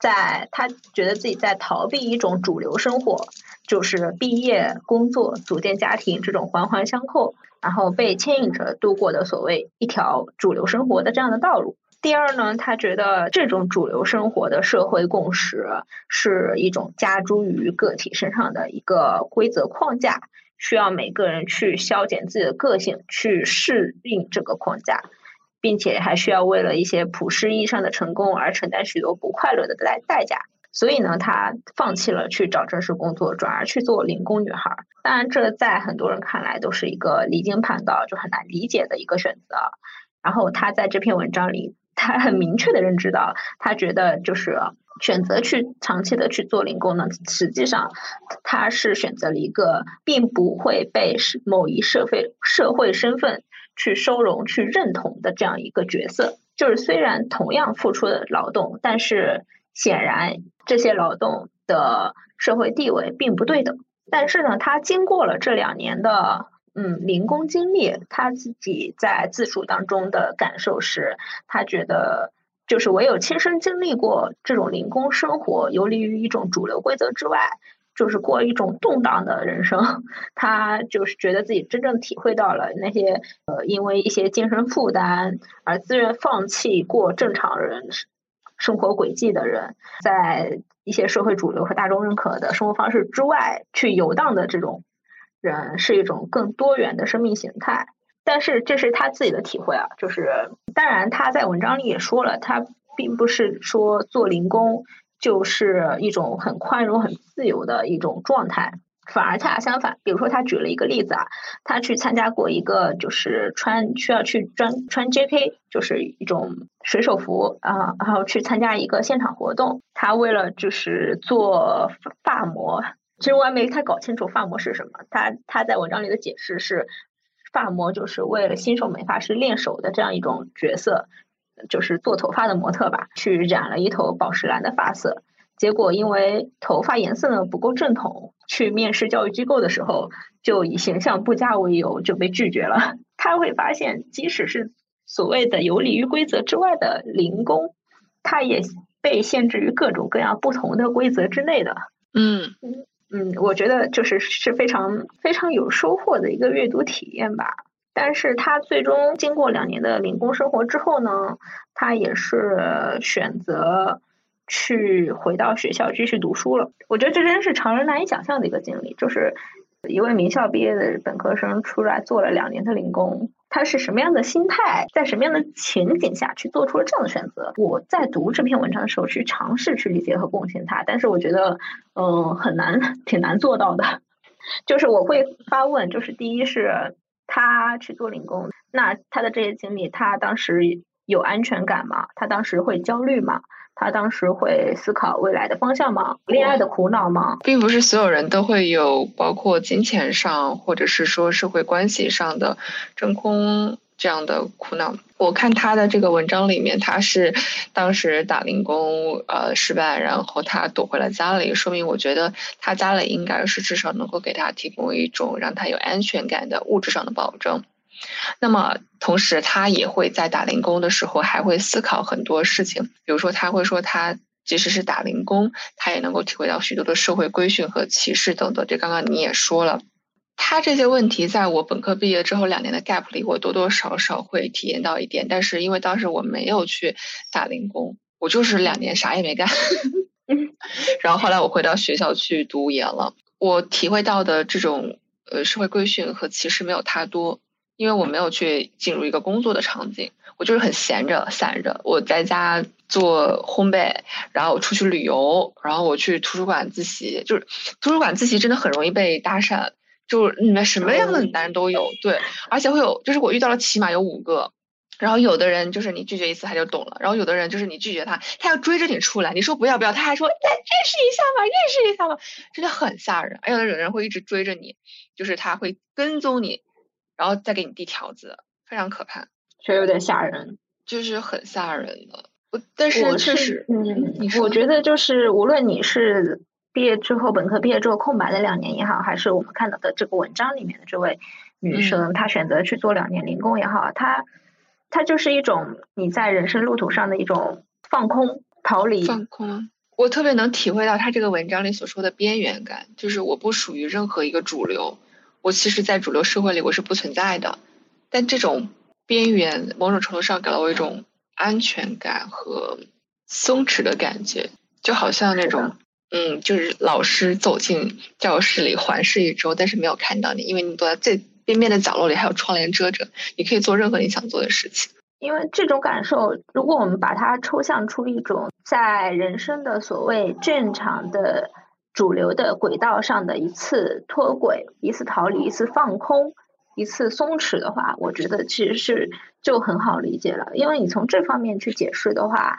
在他觉得自己在逃避一种主流生活，就是毕业、工作、组建家庭这种环环相扣，然后被牵引着度过的所谓一条主流生活的这样的道路。第二呢，他觉得这种主流生活的社会共识是一种加诸于个体身上的一个规则框架。需要每个人去消减自己的个性，去适应这个框架，并且还需要为了一些普世意义上的成功而承担许多不快乐的代代价。所以呢，他放弃了去找正式工作，转而去做零工女孩。当然，这在很多人看来都是一个离经叛道，就很难理解的一个选择。然后他在这篇文章里，他很明确的认知到，他觉得就是。选择去长期的去做零工呢，实际上他是选择了一个并不会被某一社会社会身份去收容、去认同的这样一个角色。就是虽然同样付出的劳动，但是显然这些劳动的社会地位并不对等。但是呢，他经过了这两年的嗯零工经历，他自己在自述当中的感受是，他觉得。就是唯有亲身经历过这种零工生活，游离于一种主流规则之外，就是过一种动荡的人生。他就是觉得自己真正体会到了那些呃，因为一些精神负担而自愿放弃过正常人生活轨迹的人，在一些社会主流和大众认可的生活方式之外去游荡的这种人，是一种更多元的生命形态。但是这是他自己的体会啊，就是当然他在文章里也说了，他并不是说做零工就是一种很宽容、很自由的一种状态，反而恰恰相反。比如说他举了一个例子啊，他去参加过一个就是穿需要去专穿 J.K. 就是一种水手服啊，然后去参加一个现场活动，他为了就是做发膜，其实我还没太搞清楚发膜是什么，他他在文章里的解释是。发膜就是为了新手美发师练手的这样一种角色，就是做头发的模特吧，去染了一头宝石蓝的发色，结果因为头发颜色呢不够正统，去面试教育机构的时候，就以形象不佳为由就被拒绝了。他会发现，即使是所谓的游离于规则之外的零工，他也被限制于各种各样不同的规则之内的。嗯嗯，我觉得就是是非常非常有收获的一个阅读体验吧。但是他最终经过两年的零工生活之后呢，他也是选择去回到学校继续读书了。我觉得这真是常人难以想象的一个经历，就是一位名校毕业的本科生出来做了两年的零工，他是什么样的心态，在什么样的情景下去做出了这样的选择？我在读这篇文章的时候去尝试去理解和共情他，但是我觉得，嗯，很难，挺难做到的。就是我会发问，就是第一是。他去做零工，那他的这些经历，他当时有安全感吗？他当时会焦虑吗？他当时会思考未来的方向吗？恋爱的苦恼吗？并不是所有人都会有，包括金钱上或者是说社会关系上的真空这样的苦恼。我看他的这个文章里面，他是当时打零工呃失败，然后他躲回了家里，说明我觉得他家里应该是至少能够给他提供一种让他有安全感的物质上的保证。那么，同时他也会在打零工的时候，还会思考很多事情。比如说，他会说，他即使是打零工，他也能够体会到许多的社会规训和歧视等等。这刚刚你也说了，他这些问题，在我本科毕业之后两年的 gap 里，我多多少少会体验到一点。但是因为当时我没有去打零工，我就是两年啥也没干。然后后来我回到学校去读研了，我体会到的这种呃社会规训和歧视没有他多。因为我没有去进入一个工作的场景，我就是很闲着散着，我在家做烘焙，然后我出去旅游，然后我去图书馆自习，就是图书馆自习真的很容易被搭讪，就是里面什么样的男人都有，对，而且会有，就是我遇到了起码有五个，然后有的人就是你拒绝一次他就懂了，然后有的人就是你拒绝他，他要追着你出来，你说不要不要，他还说再认识一下吧，认识一下吧，真的很吓人，还有的人会一直追着你，就是他会跟踪你。然后再给你递条子，非常可怕，确实有点吓人，就是很吓人的。我但是确实，嗯，我觉得就是无论你是毕业之后本科毕业之后空白的两年也好，还是我们看到的这个文章里面的这位女生，她选择去做两年零工也好，她她就是一种你在人生路途上的一种放空、逃离、放空。我特别能体会到她这个文章里所说的边缘感，就是我不属于任何一个主流。我其实，在主流社会里，我是不存在的。但这种边缘，某种程度上给了我一种安全感和松弛的感觉，就好像那种，嗯，就是老师走进教室里环视一周，但是没有看到你，因为你躲在最边边的角落里，还有窗帘遮着，你可以做任何你想做的事情。因为这种感受，如果我们把它抽象出一种在人生的所谓正常的。主流的轨道上的一次脱轨、一次逃离、一次放空、一次松弛的话，我觉得其实是就很好理解了。因为你从这方面去解释的话，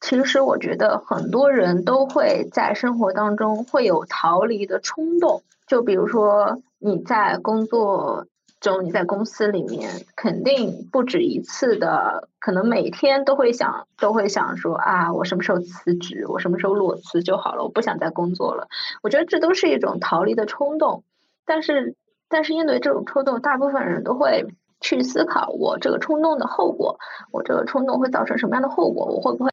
其实我觉得很多人都会在生活当中会有逃离的冲动。就比如说你在工作。中你在公司里面肯定不止一次的，可能每天都会想，都会想说啊，我什么时候辞职，我什么时候裸辞就好了，我不想再工作了。我觉得这都是一种逃离的冲动，但是，但是因为这种冲动，大部分人都会去思考我这个冲动的后果，我这个冲动会造成什么样的后果？我会不会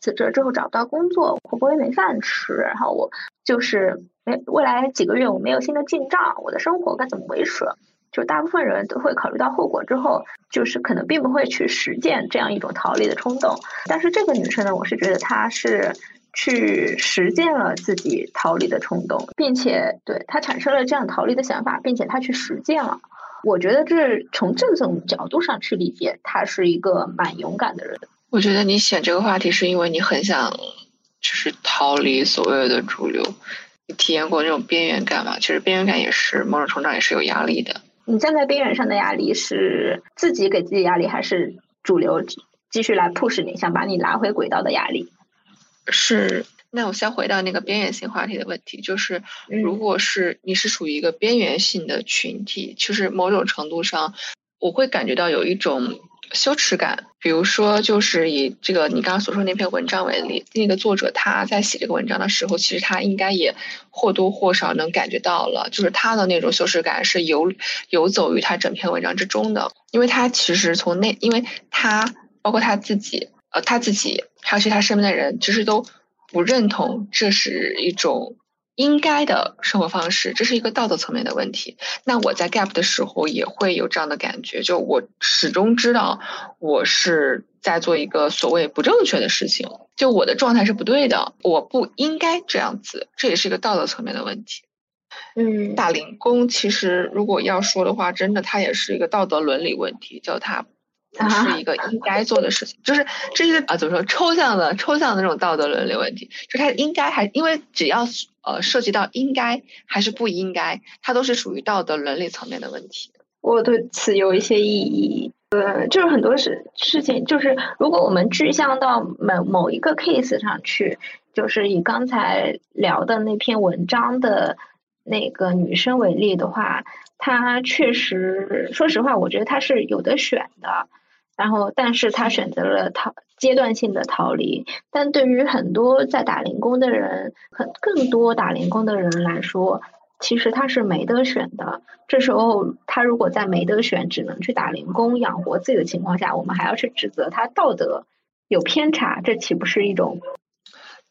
辞职之后找不到工作？会不会没饭吃？然后我就是没未来几个月我没有新的进账，我的生活该怎么维持？就大部分人都会考虑到后果之后，就是可能并不会去实践这样一种逃离的冲动。但是这个女生呢，我是觉得她是去实践了自己逃离的冲动，并且对她产生了这样逃离的想法，并且她去实践了。我觉得这从这种角度上去理解，她是一个蛮勇敢的人。我觉得你选这个话题是因为你很想就是逃离所谓的主流，你体验过那种边缘感吗？其实边缘感也是某种程度上也是有压力的。你站在边缘上的压力是自己给自己压力，还是主流继续来 push 你，想把你拉回轨道的压力？是。那我先回到那个边缘性话题的问题，就是如果是你是属于一个边缘性的群体，其实某种程度上，我会感觉到有一种。羞耻感，比如说，就是以这个你刚刚所说那篇文章为例，那个作者他在写这个文章的时候，其实他应该也或多或少能感觉到了，就是他的那种羞耻感是游游走于他整篇文章之中的。因为他其实从那，因为他包括他自己，呃，他自己还有其他身边的人，其实都不认同这是一种应该的生活方式，这是一个道德层面的问题。那我在 gap 的时候也会有这样的感觉，就我始终知道我是在做一个所谓不正确的事情，就我的状态是不对的，我不应该这样子，这也是一个道德层面的问题。嗯，打零工其实如果要说的话，真的它也是一个道德伦理问题，就它不是一个应该做的事情，就是这是啊怎么说抽象的抽象的那种道德伦理问题，就它应该还因为只要呃涉及到应该还是不应该，它都是属于道德伦理层面的问题。我对此有一些异议，呃，就是很多事事情，就是如果我们具象到某某一个 case 上去，就是以刚才聊的那篇文章的。那个女生为例的话，她确实，说实话，我觉得她是有的选的。然后，但是他选择了逃阶段性的逃离。但对于很多在打零工的人，很更多打零工的人来说，其实他是没得选的。这时候，他如果在没得选，只能去打零工养活自己的情况下，我们还要去指责他道德有偏差，这岂不是一种？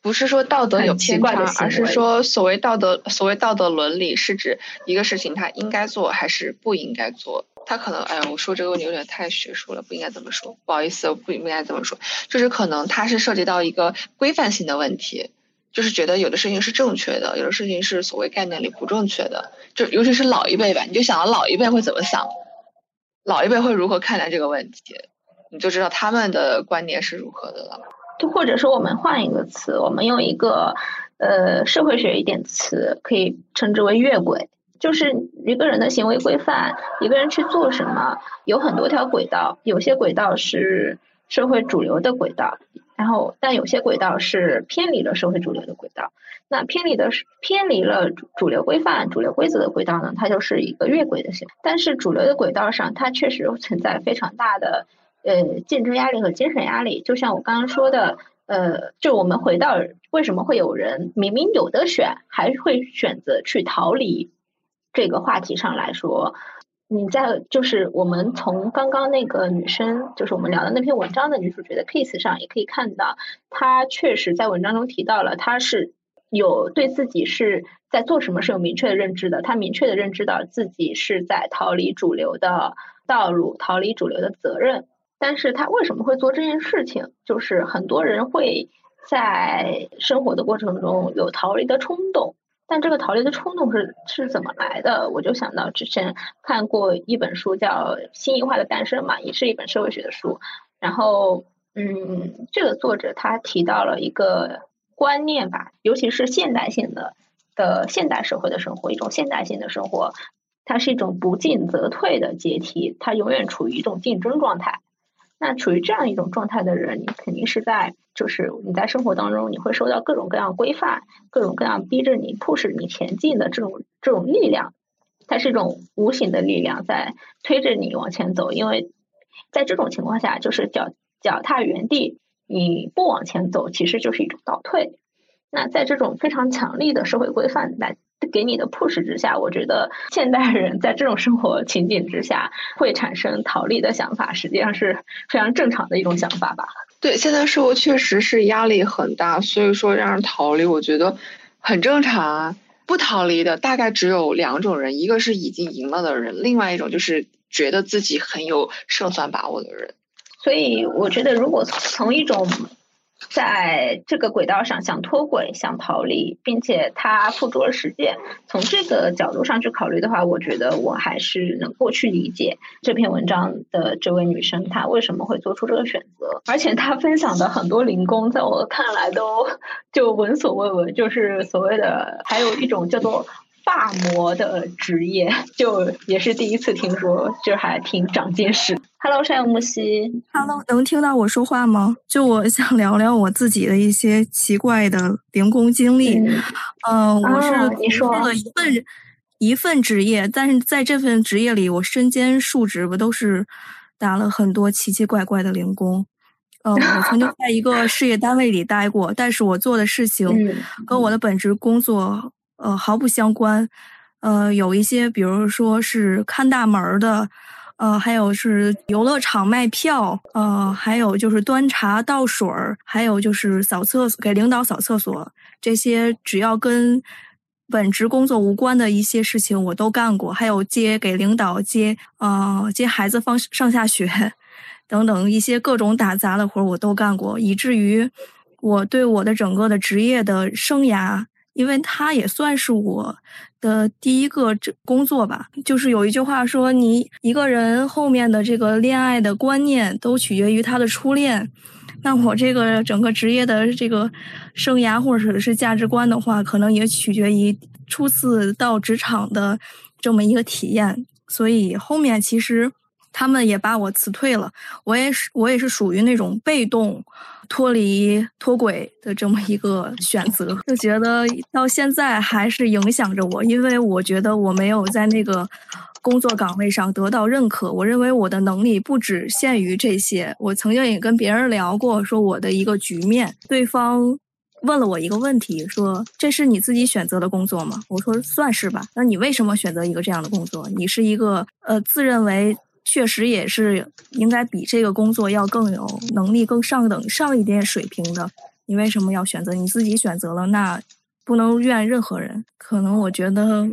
不是说道德有偏差，而是说所谓道德所谓道德伦理是指一个事情它应该做还是不应该做。他可能哎呀，我说这个问题有点太学术了，不应该这么说，不好意思，我不应该这么说。就是可能它是涉及到一个规范性的问题，就是觉得有的事情是正确的，有的事情是所谓概念里不正确的。就尤其是老一辈吧，你就想老一辈会怎么想，老一辈会如何看待这个问题，你就知道他们的观点是如何的了。就或者说，我们换一个词，我们用一个呃社会学一点词，可以称之为越轨。就是一个人的行为规范，一个人去做什么，有很多条轨道，有些轨道是社会主流的轨道，然后但有些轨道是偏离了社会主流的轨道。那偏离的是偏离了主流规范、主流规则的轨道呢，它就是一个越轨的行为。但是主流的轨道上，它确实存在非常大的。呃，竞争压力和精神压力，就像我刚刚说的，呃，就我们回到为什么会有人明明有的选，还会选择去逃离这个话题上来说，你在就是我们从刚刚那个女生，就是我们聊的那篇文章的女主角的 case 上，也可以看到，她确实在文章中提到了，她是有对自己是在做什么是有明确的认知的，她明确的认知到自己是在逃离主流的道路，逃离主流的责任。但是他为什么会做这件事情？就是很多人会在生活的过程中有逃离的冲动，但这个逃离的冲动是是怎么来的？我就想到之前看过一本书叫《新异化的诞生》嘛，也是一本社会学的书。然后，嗯，这个作者他提到了一个观念吧，尤其是现代性的的现代社会的生活，一种现代性的生活，它是一种不进则退的阶梯，它永远处于一种竞争状态。那处于这样一种状态的人，你肯定是在，就是你在生活当中，你会受到各种各样规范、各种各样逼着你、push 你前进的这种这种力量，它是一种无形的力量在推着你往前走。因为在这种情况下，就是脚脚踏原地，你不往前走，其实就是一种倒退。那在这种非常强力的社会规范来。给你的 push 之下，我觉得现代人在这种生活情景之下会产生逃离的想法，实际上是非常正常的一种想法吧。对，现在社会确实是压力很大，所以说让人逃离，我觉得很正常啊。不逃离的大概只有两种人，一个是已经赢了的人，另外一种就是觉得自己很有胜算把握的人。所以我觉得，如果从一种在这个轨道上想脱轨、想逃离，并且他付诸了实践。从这个角度上去考虑的话，我觉得我还是能够去理解这篇文章的这位女生她为什么会做出这个选择。而且她分享的很多零工，在我看来都 就闻所未闻，就是所谓的还有一种叫做。发模的职业，就也是第一次听说，就还挺长见识。Hello，山有木西。Hello，能听到我说话吗？就我想聊聊我自己的一些奇怪的零工经历。嗯，我是做了一份一份职业，但是在这份职业里，我身兼数职，我都是打了很多奇奇怪怪的零工。嗯，我曾经 在一个事业单位里待过，但是我做的事情跟我的本职工作。呃，毫不相关。呃，有一些，比如说是看大门的，呃，还有是游乐场卖票，呃，还有就是端茶倒水儿，还有就是扫厕所，给领导扫厕所，这些只要跟本职工作无关的一些事情我都干过，还有接给领导接呃接孩子放上下学等等一些各种打杂的活我都干过，以至于我对我的整个的职业的生涯。因为他也算是我的第一个这工作吧，就是有一句话说，你一个人后面的这个恋爱的观念都取决于他的初恋。那我这个整个职业的这个生涯或者是价值观的话，可能也取决于初次到职场的这么一个体验。所以后面其实他们也把我辞退了，我也是我也是属于那种被动。脱离脱轨的这么一个选择，就觉得到现在还是影响着我，因为我觉得我没有在那个工作岗位上得到认可。我认为我的能力不只限于这些。我曾经也跟别人聊过，说我的一个局面，对方问了我一个问题，说这是你自己选择的工作吗？我说算是吧。那你为什么选择一个这样的工作？你是一个呃自认为。确实也是应该比这个工作要更有能力、更上等上一点水平的。你为什么要选择？你自己选择了，那不能怨任何人。可能我觉得，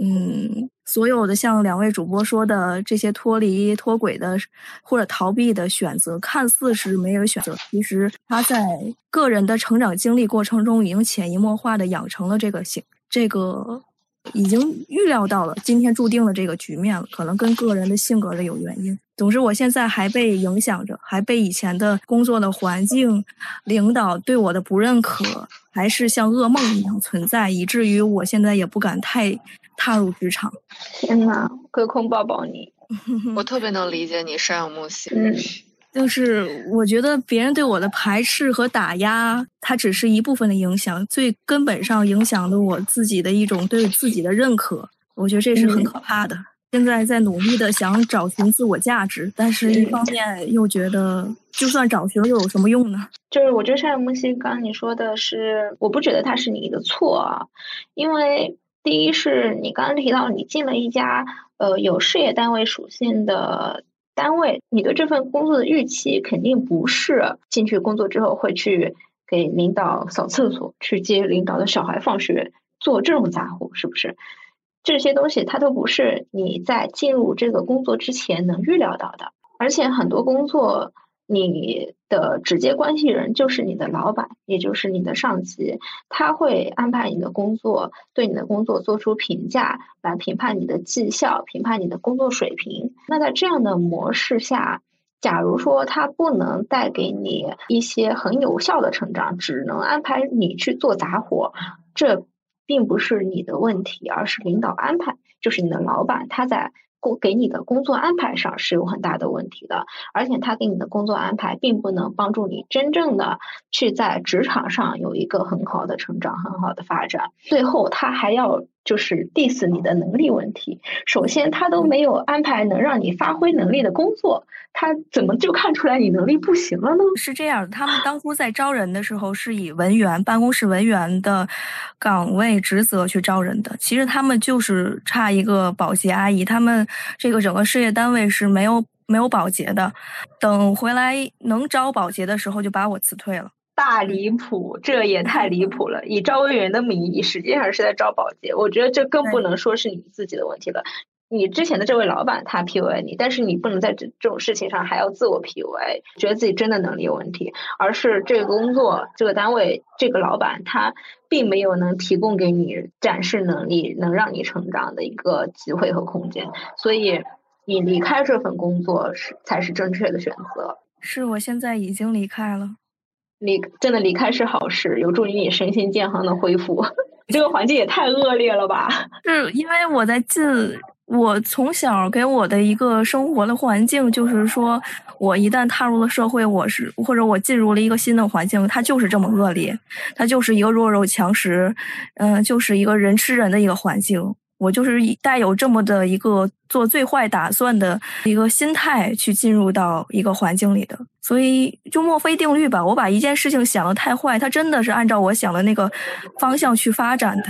嗯，所有的像两位主播说的这些脱离脱轨的或者逃避的选择，看似是没有选择，其实他在个人的成长经历过程中，已经潜移默化的养成了这个性这个。已经预料到了今天注定了这个局面了，可能跟个人的性格的有原因。总之，我现在还被影响着，还被以前的工作的环境、领导对我的不认可，还是像噩梦一样存在，以至于我现在也不敢太踏入职场。天呐，隔空抱抱你，我特别能理解你，山有木兮。就是我觉得别人对我的排斥和打压，它只是一部分的影响，最根本上影响的我自己的一种对自己的认可。我觉得这是很可怕的。现在在努力的想找寻自我价值，但是一方面又觉得，就算找寻又有什么用呢？就是我觉得山木西刚你说的是，我不觉得它是你的错啊，因为第一是你刚刚提到你进了一家呃有事业单位属性的。单位，你对这份工作的预期肯定不是进去工作之后会去给领导扫厕所，去接领导的小孩放学，做这种杂活，是不是？这些东西它都不是你在进入这个工作之前能预料到的，而且很多工作。你的直接关系人就是你的老板，也就是你的上级，他会安排你的工作，对你的工作做出评价，来评判你的绩效，评判你的工作水平。那在这样的模式下，假如说他不能带给你一些很有效的成长，只能安排你去做杂活，这并不是你的问题，而是领导安排，就是你的老板他在。工给你的工作安排上是有很大的问题的，而且他给你的工作安排并不能帮助你真正的去在职场上有一个很好的成长、很好的发展。最后，他还要就是 diss 你的能力问题。首先，他都没有安排能让你发挥能力的工作。他怎么就看出来你能力不行了呢？是这样的，他们当初在招人的时候是以文员、办公室文员的岗位职责去招人的。其实他们就是差一个保洁阿姨，他们这个整个事业单位是没有没有保洁的。等回来能招保洁的时候，就把我辞退了。大离谱，这也太离谱了！以招文员的名义，实际上是在招保洁。我觉得这更不能说是你自己的问题了。你之前的这位老板他 PUA 你，但是你不能在这这种事情上还要自我 PUA，觉得自己真的能力有问题，而是这个工作、这个单位、这个老板他并没有能提供给你展示能力、能让你成长的一个机会和空间，所以你离开这份工作是才是正确的选择。是我现在已经离开了，离真的离开是好事，有助于你身心健康的恢复。这个环境也太恶劣了吧？是因为我在进。我从小给我的一个生活的环境，就是说我一旦踏入了社会，我是或者我进入了一个新的环境，它就是这么恶劣，它就是一个弱肉强食，嗯，就是一个人吃人的一个环境。我就是带有这么的一个做最坏打算的一个心态去进入到一个环境里的，所以就墨菲定律吧，我把一件事情想的太坏，它真的是按照我想的那个方向去发展的，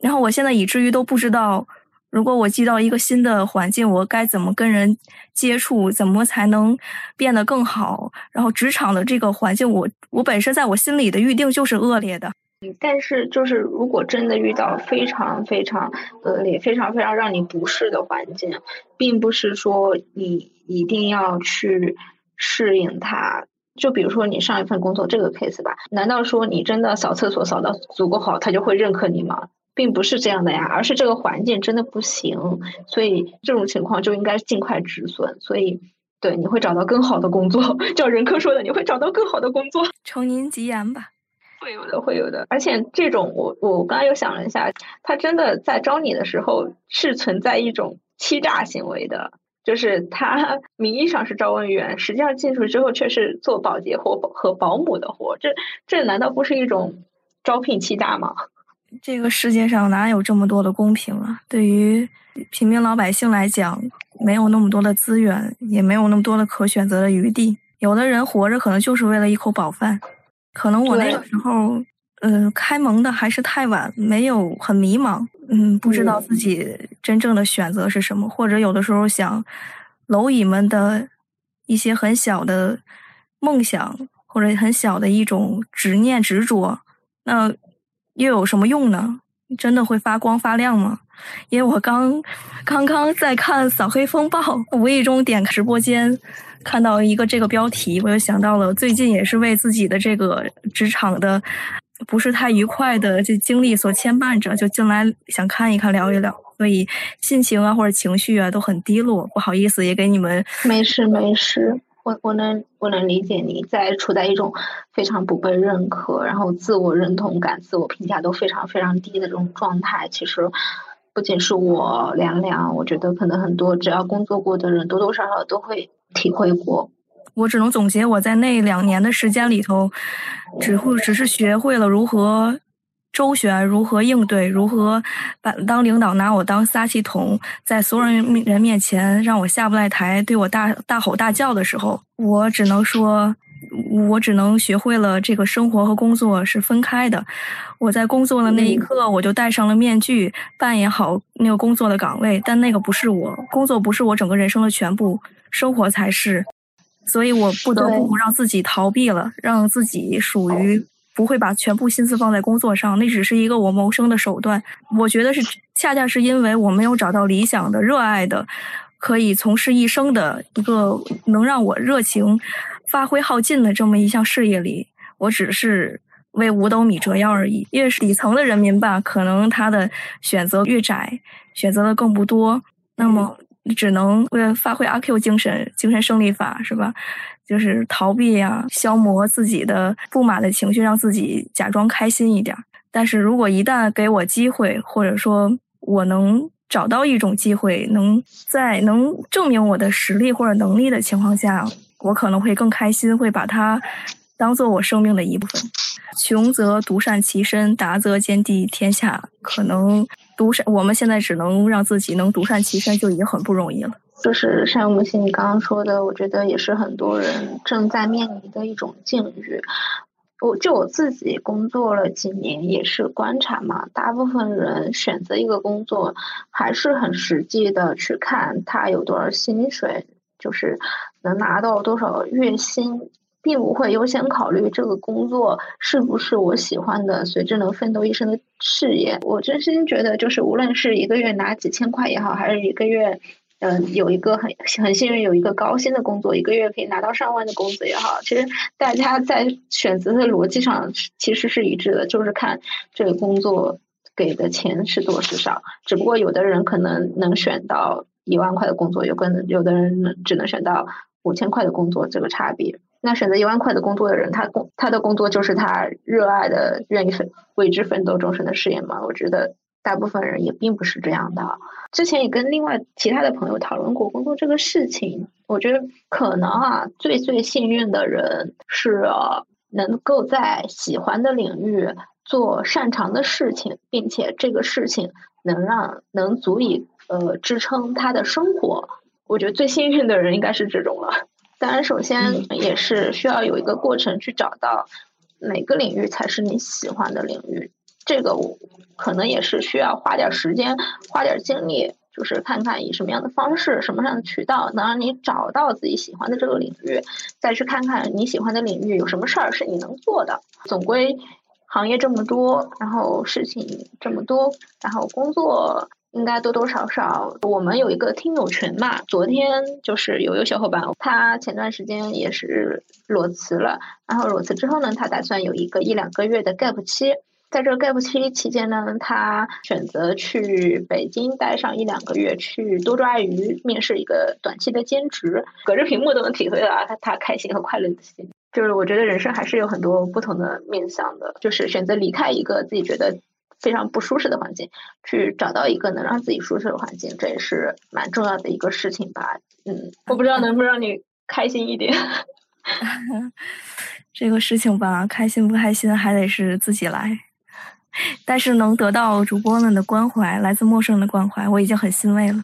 然后我现在以至于都不知道。如果我遇到一个新的环境，我该怎么跟人接触？怎么才能变得更好？然后职场的这个环境，我我本身在我心里的预定就是恶劣的。但是，就是如果真的遇到非常非常恶劣、非常非常让你不适的环境，并不是说你一定要去适应它。就比如说你上一份工作这个 case 吧，难道说你真的扫厕所扫的足够好，他就会认可你吗？并不是这样的呀，而是这个环境真的不行，所以这种情况就应该尽快止损。所以，对你会找到更好的工作，叫任科说的，你会找到更好的工作。承您吉言吧。会有的，会有的。而且这种，我我刚刚又想了一下，他真的在招你的时候是存在一种欺诈行为的，就是他名义上是招文员，实际上进去之后却是做保洁或和保姆的活，这这难道不是一种招聘欺诈吗？这个世界上哪有这么多的公平啊？对于平民老百姓来讲，没有那么多的资源，也没有那么多的可选择的余地。有的人活着可能就是为了一口饱饭。可能我那个时候，嗯，开蒙的还是太晚，没有很迷茫，嗯，不知道自己真正的选择是什么，或者有的时候想蝼蚁们的一些很小的梦想，或者很小的一种执念执着，那。又有什么用呢？真的会发光发亮吗？因为我刚刚刚在看《扫黑风暴》，无意中点开直播间，看到一个这个标题，我又想到了最近也是为自己的这个职场的不是太愉快的这经历所牵绊着，就进来想看一看聊一聊，所以心情啊或者情绪啊都很低落，不好意思也给你们。没事没事。我我能我能理解你在处在一种非常不被认可，然后自我认同感、自我评价都非常非常低的这种状态。其实不仅是我凉凉，我觉得可能很多只要工作过的人，多多少少都会体会过。我只能总结我在那两年的时间里头，只会只是学会了如何。周旋如何应对？如何把当领导拿我当撒气筒，在所有人人面前让我下不来台，对我大大吼大叫的时候，我只能说，我只能学会了这个生活和工作是分开的。我在工作的那一刻，我就戴上了面具，扮演好那个工作的岗位，但那个不是我，工作不是我整个人生的全部，生活才是。所以我不得不让自己逃避了，让自己属于。不会把全部心思放在工作上，那只是一个我谋生的手段。我觉得是恰恰是因为我没有找到理想的、热爱的、可以从事一生的一个能让我热情发挥耗尽的这么一项事业里，我只是为五斗米折腰而已。越是底层的人民吧，可能他的选择越窄，选择的更不多，那么你只能为了发挥阿 Q 精神、精神胜利法，是吧？就是逃避呀，消磨自己的不满的情绪，让自己假装开心一点。但是如果一旦给我机会，或者说我能找到一种机会，能在能证明我的实力或者能力的情况下，我可能会更开心，会把它当做我生命的一部分。穷则独善其身，达则兼济天下。可能独善，我们现在只能让自己能独善其身，就已经很不容易了。就是善木心，你刚刚说的，我觉得也是很多人正在面临的一种境遇。我就我自己工作了几年，也是观察嘛，大部分人选择一个工作，还是很实际的去看他有多少薪水，就是能拿到多少月薪，并不会优先考虑这个工作是不是我喜欢的，随之能奋斗一生的事业。我真心觉得，就是无论是一个月拿几千块也好，还是一个月。嗯，有一个很很幸运，有一个高薪的工作，一个月可以拿到上万的工资也好，其实大家在选择的逻辑上其实是一致的，就是看这个工作给的钱是多是少。只不过有的人可能能选到一万块的工作，有可能有的人只能选到五千块的工作，这个差别。那选择一万块的工作的人，他工他的工作就是他热爱的、愿意奋为之奋斗终身的事业嘛？我觉得。大部分人也并不是这样的。之前也跟另外其他的朋友讨论过工作这个事情，我觉得可能啊，最最幸运的人是能够在喜欢的领域做擅长的事情，并且这个事情能让能足以呃支撑他的生活。我觉得最幸运的人应该是这种了。当然，首先也是需要有一个过程去找到哪个领域才是你喜欢的领域。这个可能也是需要花点时间、花点精力就是看看以什么样的方式、什么样的渠道能让你找到自己喜欢的这个领域，再去看看你喜欢的领域有什么事儿是你能做的。总归行业这么多，然后事情这么多，然后工作应该多多少少。我们有一个听友群嘛，昨天就是有一个小伙伴，他前段时间也是裸辞了，然后裸辞之后呢，他打算有一个一两个月的 gap 期。在这个 gap 期期间呢，他选择去北京待上一两个月，去多抓鱼面试一个短期的兼职，隔着屏幕都能体会到他他开心和快乐的心。就是我觉得人生还是有很多不同的面向的，就是选择离开一个自己觉得非常不舒适的环境，去找到一个能让自己舒适的环境，这也是蛮重要的一个事情吧。嗯，我不知道能不能让你开心一点。这个事情吧，开心不开心还得是自己来。但是能得到主播们的关怀，来自陌生人的关怀，我已经很欣慰了。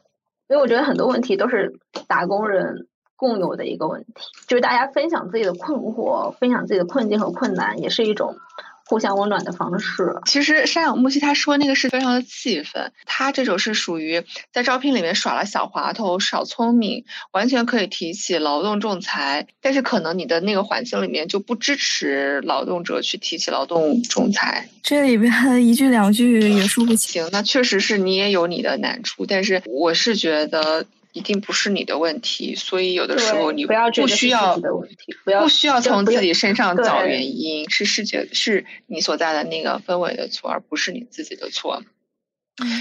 因为我觉得很多问题都是打工人共有的一个问题，就是大家分享自己的困惑，分享自己的困境和困难，也是一种。互相温暖的方式。其实山有木兮他说那个是非常的气愤，他这种是属于在招聘里面耍了小滑头、小聪明，完全可以提起劳动仲裁，但是可能你的那个环境里面就不支持劳动者去提起劳动仲裁。这里边一句两句也说不清，那确实是你也有你的难处，但是我是觉得。一定不是你的问题，所以有的时候你不需要不需要从自己身上找原因，是世界是你所在的那个氛围的错，而不是你自己的错。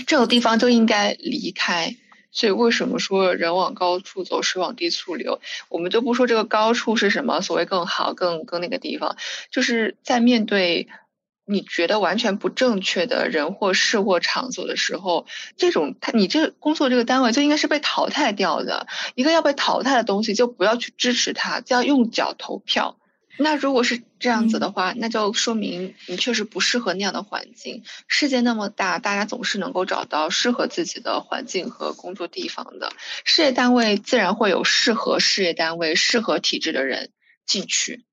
这种地方就应该离开。所以为什么说人往高处走，水往低处流？我们就不说这个高处是什么，所谓更好、更更那个地方，就是在面对。你觉得完全不正确的人或事或场所的时候，这种他你这工作这个单位就应该是被淘汰掉的。一个要被淘汰的东西，就不要去支持它，就要用脚投票。那如果是这样子的话，那就说明你确实不适合那样的环境。世界那么大，大家总是能够找到适合自己的环境和工作地方的。事业单位自然会有适合事业单位、适合体制的人进去。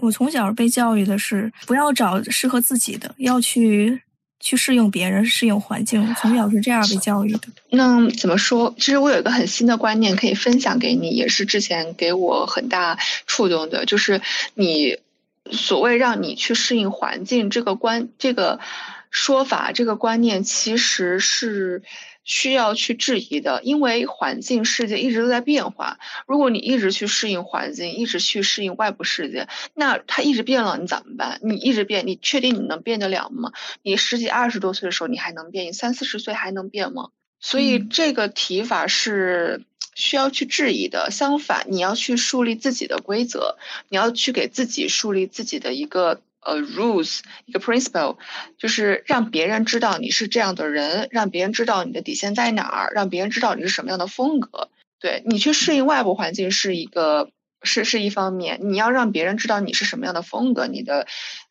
我从小被教育的是不要找适合自己的，要去去适应别人、适应环境。从小是这样被教育的。那怎么说？其实我有一个很新的观念可以分享给你，也是之前给我很大触动的，就是你所谓让你去适应环境这个观这个说法、这个观念，其实是。需要去质疑的，因为环境世界一直都在变化。如果你一直去适应环境，一直去适应外部世界，那它一直变了，你怎么办？你一直变，你确定你能变得了吗？你十几二十多岁的时候，你还能变？你三四十岁还能变吗？所以这个提法是需要去质疑的。相反，你要去树立自己的规则，你要去给自己树立自己的一个。呃，rules 一个 principle，就是让别人知道你是这样的人，让别人知道你的底线在哪儿，让别人知道你是什么样的风格。对你去适应外部环境是一个是是一方面，你要让别人知道你是什么样的风格，你的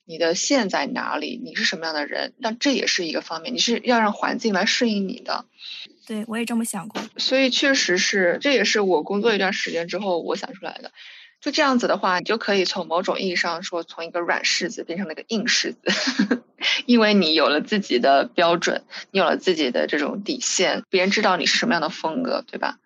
你的线在哪里，你是什么样的人，那这也是一个方面。你是要让环境来适应你的。对，我也这么想过。所以确实是，这也是我工作一段时间之后我想出来的。就这样子的话，你就可以从某种意义上说，从一个软柿子变成了一个硬柿子，因为你有了自己的标准，你有了自己的这种底线，别人知道你是什么样的风格，对吧？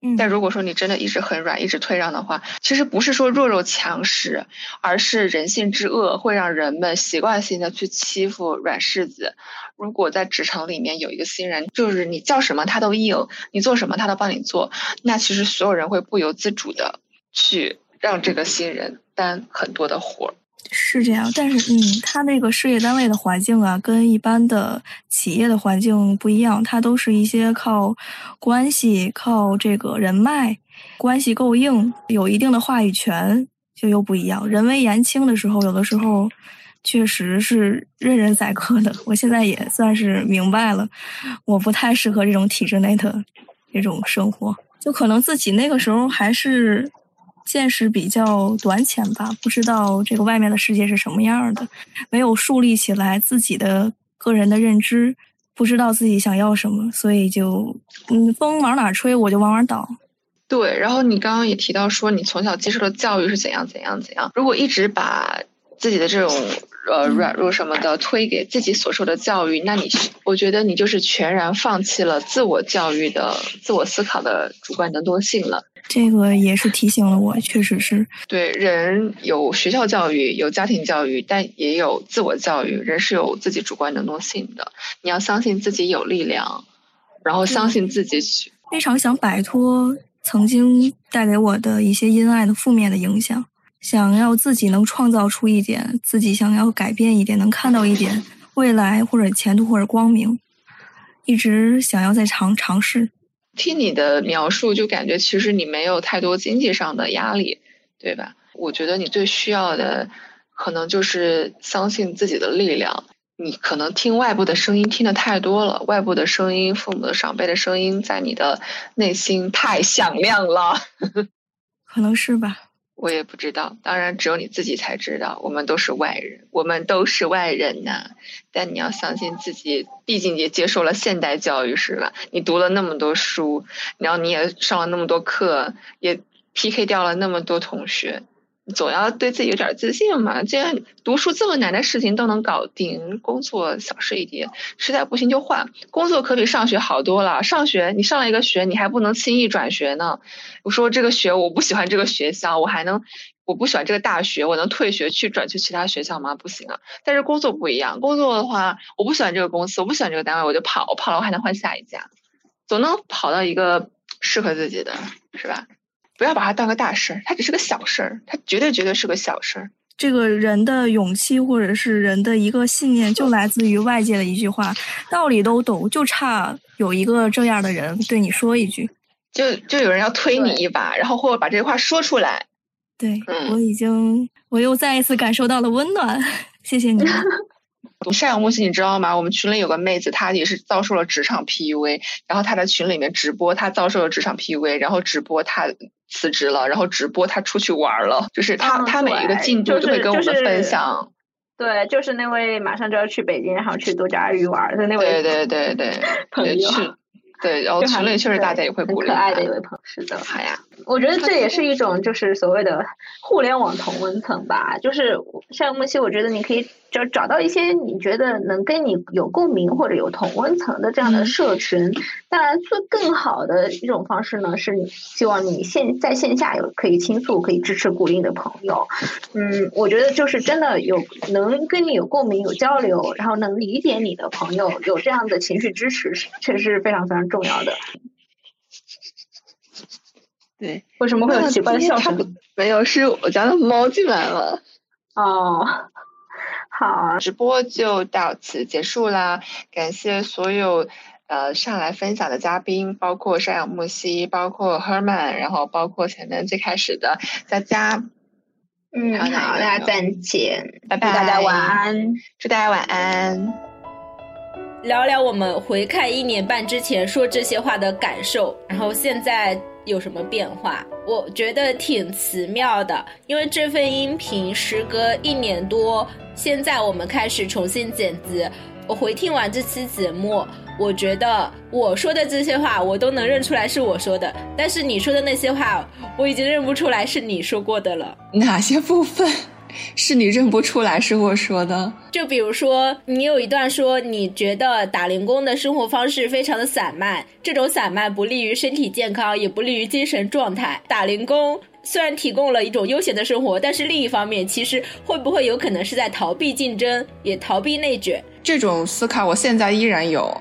嗯。但如果说你真的一直很软，一直退让的话，其实不是说弱肉强食，而是人性之恶会让人们习惯性的去欺负软柿子。如果在职场里面有一个新人，就是你叫什么他都应，你做什么他都帮你做，那其实所有人会不由自主的去。让这个新人担很多的活儿，是这样。但是，嗯，他那个事业单位的环境啊，跟一般的企业的环境不一样。他都是一些靠关系、靠这个人脉关系够硬，有一定的话语权，就又不一样。人微言轻的时候，有的时候确实是任人宰割的。我现在也算是明白了，我不太适合这种体制内的这种生活。就可能自己那个时候还是。见识比较短浅吧，不知道这个外面的世界是什么样的，没有树立起来自己的个人的认知，不知道自己想要什么，所以就嗯，风往哪吹我就往哪倒。对，然后你刚刚也提到说，你从小接受的教育是怎样怎样怎样。如果一直把自己的这种呃软弱什么的推给自己所受的教育，那你我觉得你就是全然放弃了自我教育的自我思考的主观能动性了。这个也是提醒了我，确实是对人有学校教育，有家庭教育，但也有自我教育。人是有自己主观能动性的，你要相信自己有力量，然后相信自己去。非常想摆脱曾经带给我的一些阴暗的负面的影响，想要自己能创造出一点，自己想要改变一点，能看到一点未来或者前途或者光明，一直想要再尝尝试。听你的描述，就感觉其实你没有太多经济上的压力，对吧？我觉得你最需要的，可能就是相信自己的力量。你可能听外部的声音听的太多了，外部的声音、父母的长辈的声音，在你的内心太响亮了。可能是吧。我也不知道，当然只有你自己才知道。我们都是外人，我们都是外人呐。但你要相信自己，毕竟也接受了现代教育，是吧？你读了那么多书，然后你也上了那么多课，也 PK 掉了那么多同学。总要对自己有点自信嘛。既然读书这么难的事情都能搞定，工作小事一点，实在不行就换。工作可比上学好多了。上学你上了一个学，你还不能轻易转学呢。我说这个学我不喜欢这个学校，我还能我不喜欢这个大学，我能退学去转去其他学校吗？不行啊。但是工作不一样，工作的话，我不喜欢这个公司，我不喜欢这个单位，我就跑，我跑了我还能换下一家，总能跑到一个适合自己的，是吧？不要把它当个大事儿，它只是个小事儿，它绝对绝对是个小事儿。这个人的勇气或者是人的一个信念，就来自于外界的一句话，道理都懂，就差有一个这样的人对你说一句，就就有人要推你一把，然后或者把这句话说出来。对，我已经，我又再一次感受到了温暖，谢谢你。赡养木西，你知道吗？我们群里有个妹子，她也是遭受了职场 PUA，然后她在群里面直播，她遭受了职场 PUA，然后直播她辞职了，然后直播他出去玩了，就是他他每一个进度都会跟我们分享。对，就是那位马上就要去北京，然后去度假鱼玩的那位。对对对对，朋友。对，然后群里确实大家也会鼓励。可爱的一位朋友，是的。好呀。我觉得这也是一种就是所谓的互联网同温层吧，就是像木西，我觉得你可以就找到一些你觉得能跟你有共鸣或者有同温层的这样的社群。当然，最更好的一种方式呢，是希望你线在线下有可以倾诉、可以支持、鼓励的朋友。嗯，我觉得就是真的有能跟你有共鸣、有交流，然后能理解你的朋友，有这样的情绪支持，确实是非常非常重要的。对，为什么会有奇怪的笑声？没有，是我家的猫进来了。哦，好，直播就到此结束啦。感谢所有呃上来分享的嘉宾，包括山羊木西，包括 Herman，然后包括前面最开始的佳佳。嗯，好，大家再见，拜拜，大家晚安，祝大家晚安。聊聊我们回看一年半之前说这些话的感受，然后现在。有什么变化？我觉得挺奇妙的，因为这份音频时隔一年多，现在我们开始重新剪辑。我回听完这期节目，我觉得我说的这些话，我都能认出来是我说的，但是你说的那些话，我已经认不出来是你说过的了。哪些部分？是你认不出来是我说的，就比如说你有一段说你觉得打零工的生活方式非常的散漫，这种散漫不利于身体健康，也不利于精神状态。打零工虽然提供了一种悠闲的生活，但是另一方面，其实会不会有可能是在逃避竞争，也逃避内卷？这种思考我现在依然有。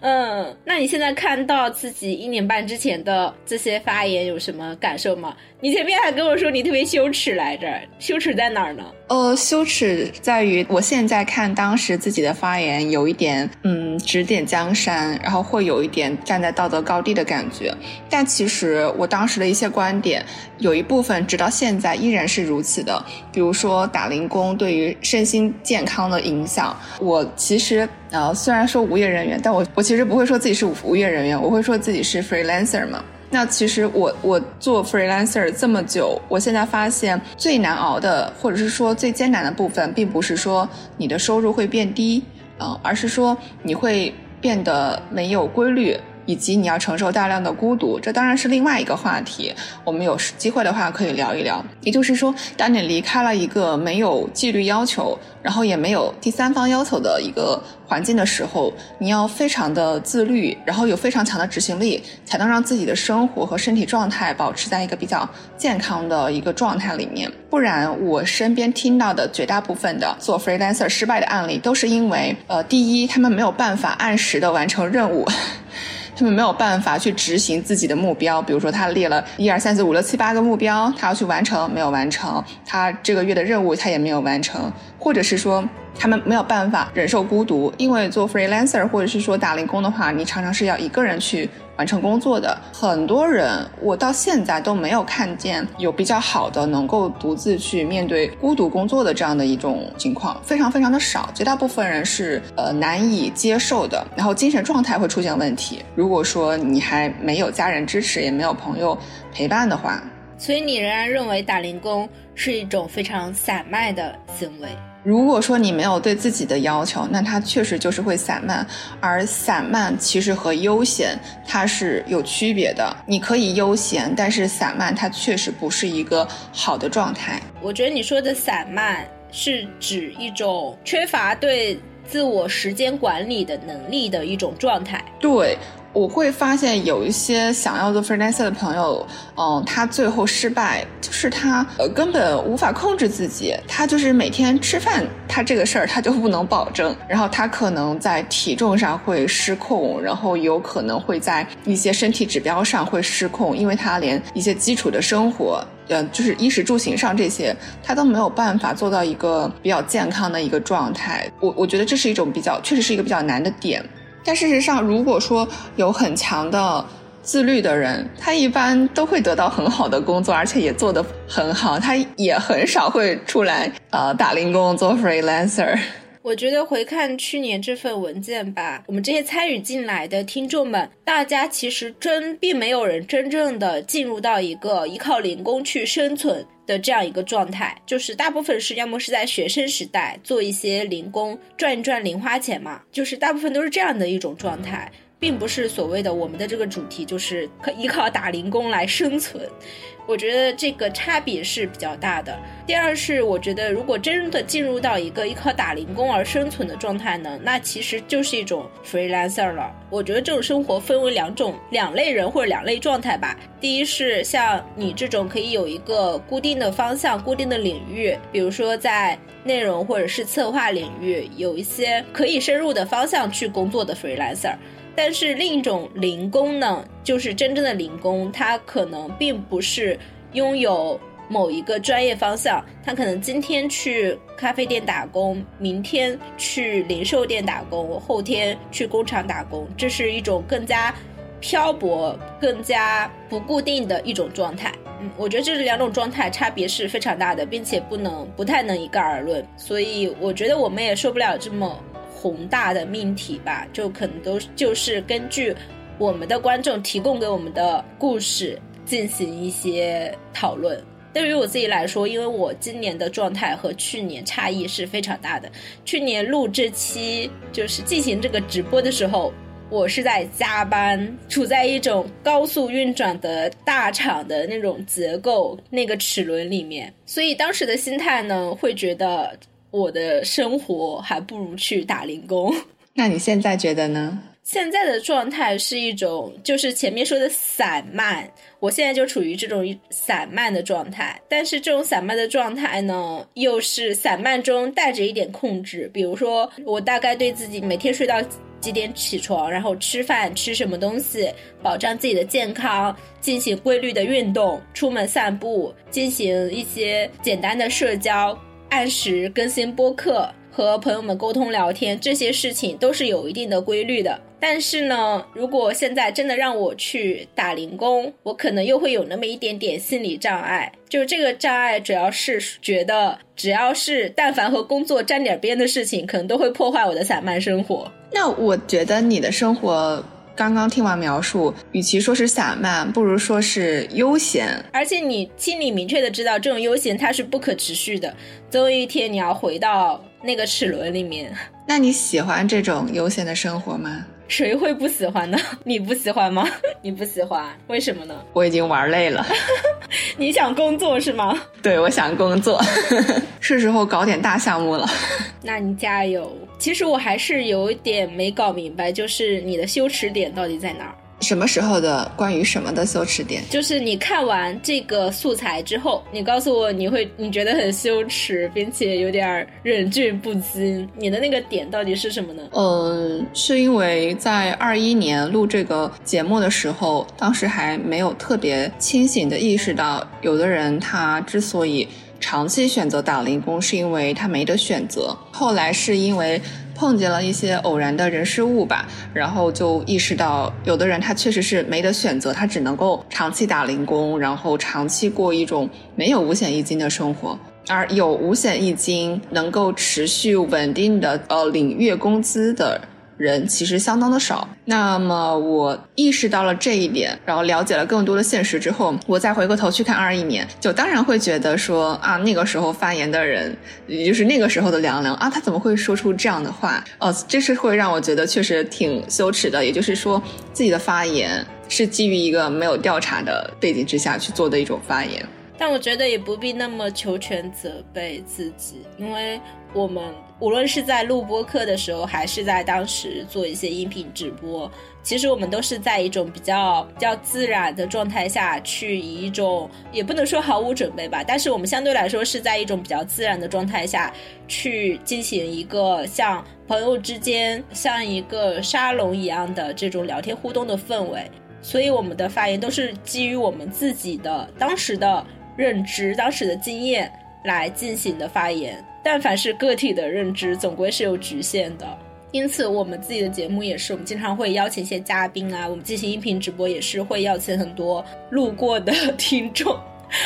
嗯，那你现在看到自己一年半之前的这些发言有什么感受吗？你前面还跟我说你特别羞耻来着，羞耻在哪儿呢？呃，羞耻在于我现在看当时自己的发言有一点，嗯，指点江山，然后会有一点站在道德高地的感觉。但其实我当时的一些观点，有一部分直到现在依然是如此的。比如说打零工对于身心健康的影响，我其实呃虽然说无业人员，但我我其实不会说自己是无业人员，我会说自己是 freelancer 嘛。那其实我我做 freelancer 这么久，我现在发现最难熬的，或者是说最艰难的部分，并不是说你的收入会变低，啊，而是说你会变得没有规律，以及你要承受大量的孤独，这当然是另外一个话题。我们有机会的话可以聊一聊。也就是说，当你离开了一个没有纪律要求，然后也没有第三方要求的一个环境的时候，你要非常的自律，然后有非常强的执行力，才能让自己的生活和身体状态保持在一个比较健康的一个状态里面。不然，我身边听到的绝大部分的做 freelancer 失败的案例，都是因为，呃，第一，他们没有办法按时的完成任务。他们没有办法去执行自己的目标，比如说他列了一二三四五六七八个目标，他要去完成，没有完成；他这个月的任务他也没有完成，或者是说。他们没有办法忍受孤独，因为做 freelancer 或者是说打零工的话，你常常是要一个人去完成工作的。很多人，我到现在都没有看见有比较好的能够独自去面对孤独工作的这样的一种情况，非常非常的少。绝大部分人是呃难以接受的，然后精神状态会出现问题。如果说你还没有家人支持，也没有朋友陪伴的话，所以你仍然认为打零工是一种非常散漫的行为。如果说你没有对自己的要求，那它确实就是会散漫，而散漫其实和悠闲它是有区别的。你可以悠闲，但是散漫它确实不是一个好的状态。我觉得你说的散漫是指一种缺乏对自我时间管理的能力的一种状态。对。我会发现有一些想要做 freelancer 的朋友，嗯，他最后失败，就是他呃根本无法控制自己，他就是每天吃饭，他这个事儿他就不能保证，然后他可能在体重上会失控，然后有可能会在一些身体指标上会失控，因为他连一些基础的生活，呃，就是衣食住行上这些，他都没有办法做到一个比较健康的一个状态。我我觉得这是一种比较，确实是一个比较难的点。但事实上，如果说有很强的自律的人，他一般都会得到很好的工作，而且也做得很好。他也很少会出来呃打零工做 freelancer。我觉得回看去年这份文件吧，我们这些参与进来的听众们，大家其实真并没有人真正的进入到一个依靠零工去生存。的这样一个状态，就是大部分是要么是在学生时代做一些零工赚一赚零花钱嘛，就是大部分都是这样的一种状态，并不是所谓的我们的这个主题就是可依靠打零工来生存。我觉得这个差别是比较大的。第二是，我觉得如果真的进入到一个依靠打零工而生存的状态呢，那其实就是一种 freelancer 了。我觉得这种生活分为两种、两类人或者两类状态吧。第一是像你这种可以有一个固定的方向、固定的领域，比如说在内容或者是策划领域有一些可以深入的方向去工作的 freelancer。但是另一种零工呢，就是真正的零工，他可能并不是拥有某一个专业方向，他可能今天去咖啡店打工，明天去零售店打工，后天去工厂打工，这是一种更加漂泊、更加不固定的一种状态。嗯，我觉得这是两种状态差别是非常大的，并且不能不太能一概而论，所以我觉得我们也受不了这么。宏大的命题吧，就可能都就是根据我们的观众提供给我们的故事进行一些讨论。对于我自己来说，因为我今年的状态和去年差异是非常大的。去年录这期就是进行这个直播的时候，我是在加班，处在一种高速运转的大厂的那种结构那个齿轮里面，所以当时的心态呢，会觉得。我的生活还不如去打零工。那你现在觉得呢？现在的状态是一种，就是前面说的散漫。我现在就处于这种散漫的状态，但是这种散漫的状态呢，又是散漫中带着一点控制。比如说，我大概对自己每天睡到几点起床，然后吃饭吃什么东西，保障自己的健康，进行规律的运动，出门散步，进行一些简单的社交。按时更新播客和朋友们沟通聊天，这些事情都是有一定的规律的。但是呢，如果现在真的让我去打零工，我可能又会有那么一点点心理障碍。就是这个障碍，主要是觉得只要是但凡和工作沾点边的事情，可能都会破坏我的散漫生活。那我觉得你的生活。刚刚听完描述，与其说是散漫，不如说是悠闲。而且你心里明确的知道，这种悠闲它是不可持续的，总有一天你要回到那个齿轮里面。那你喜欢这种悠闲的生活吗？谁会不喜欢呢？你不喜欢吗？你不喜欢，为什么呢？我已经玩累了。你想工作是吗？对，我想工作，是时候搞点大项目了。那你加油。其实我还是有一点没搞明白，就是你的羞耻点到底在哪儿？什么时候的关于什么的羞耻点？就是你看完这个素材之后，你告诉我你会你觉得很羞耻，并且有点忍俊不禁。你的那个点到底是什么呢？嗯，是因为在二一年录这个节目的时候，当时还没有特别清醒的意识到，有的人他之所以长期选择打零工，是因为他没得选择。后来是因为。碰见了一些偶然的人事物吧，然后就意识到，有的人他确实是没得选择，他只能够长期打零工，然后长期过一种没有五险一金的生活，而有五险一金能够持续稳定的呃领月工资的。人其实相当的少，那么我意识到了这一点，然后了解了更多的现实之后，我再回过头去看二一年，就当然会觉得说啊，那个时候发言的人，也就是那个时候的凉凉啊，他怎么会说出这样的话？哦，这是会让我觉得确实挺羞耻的。也就是说，自己的发言是基于一个没有调查的背景之下去做的一种发言。但我觉得也不必那么求全责备自己，因为我们。无论是在录播课的时候，还是在当时做一些音频直播，其实我们都是在一种比较比较自然的状态下去，以一种也不能说毫无准备吧，但是我们相对来说是在一种比较自然的状态下去进行一个像朋友之间、像一个沙龙一样的这种聊天互动的氛围，所以我们的发言都是基于我们自己的当时的认知、当时的经验来进行的发言。但凡是个体的认知，总归是有局限的。因此，我们自己的节目也是，我们经常会邀请一些嘉宾啊，我们进行音频直播也是会邀请很多路过的 听众，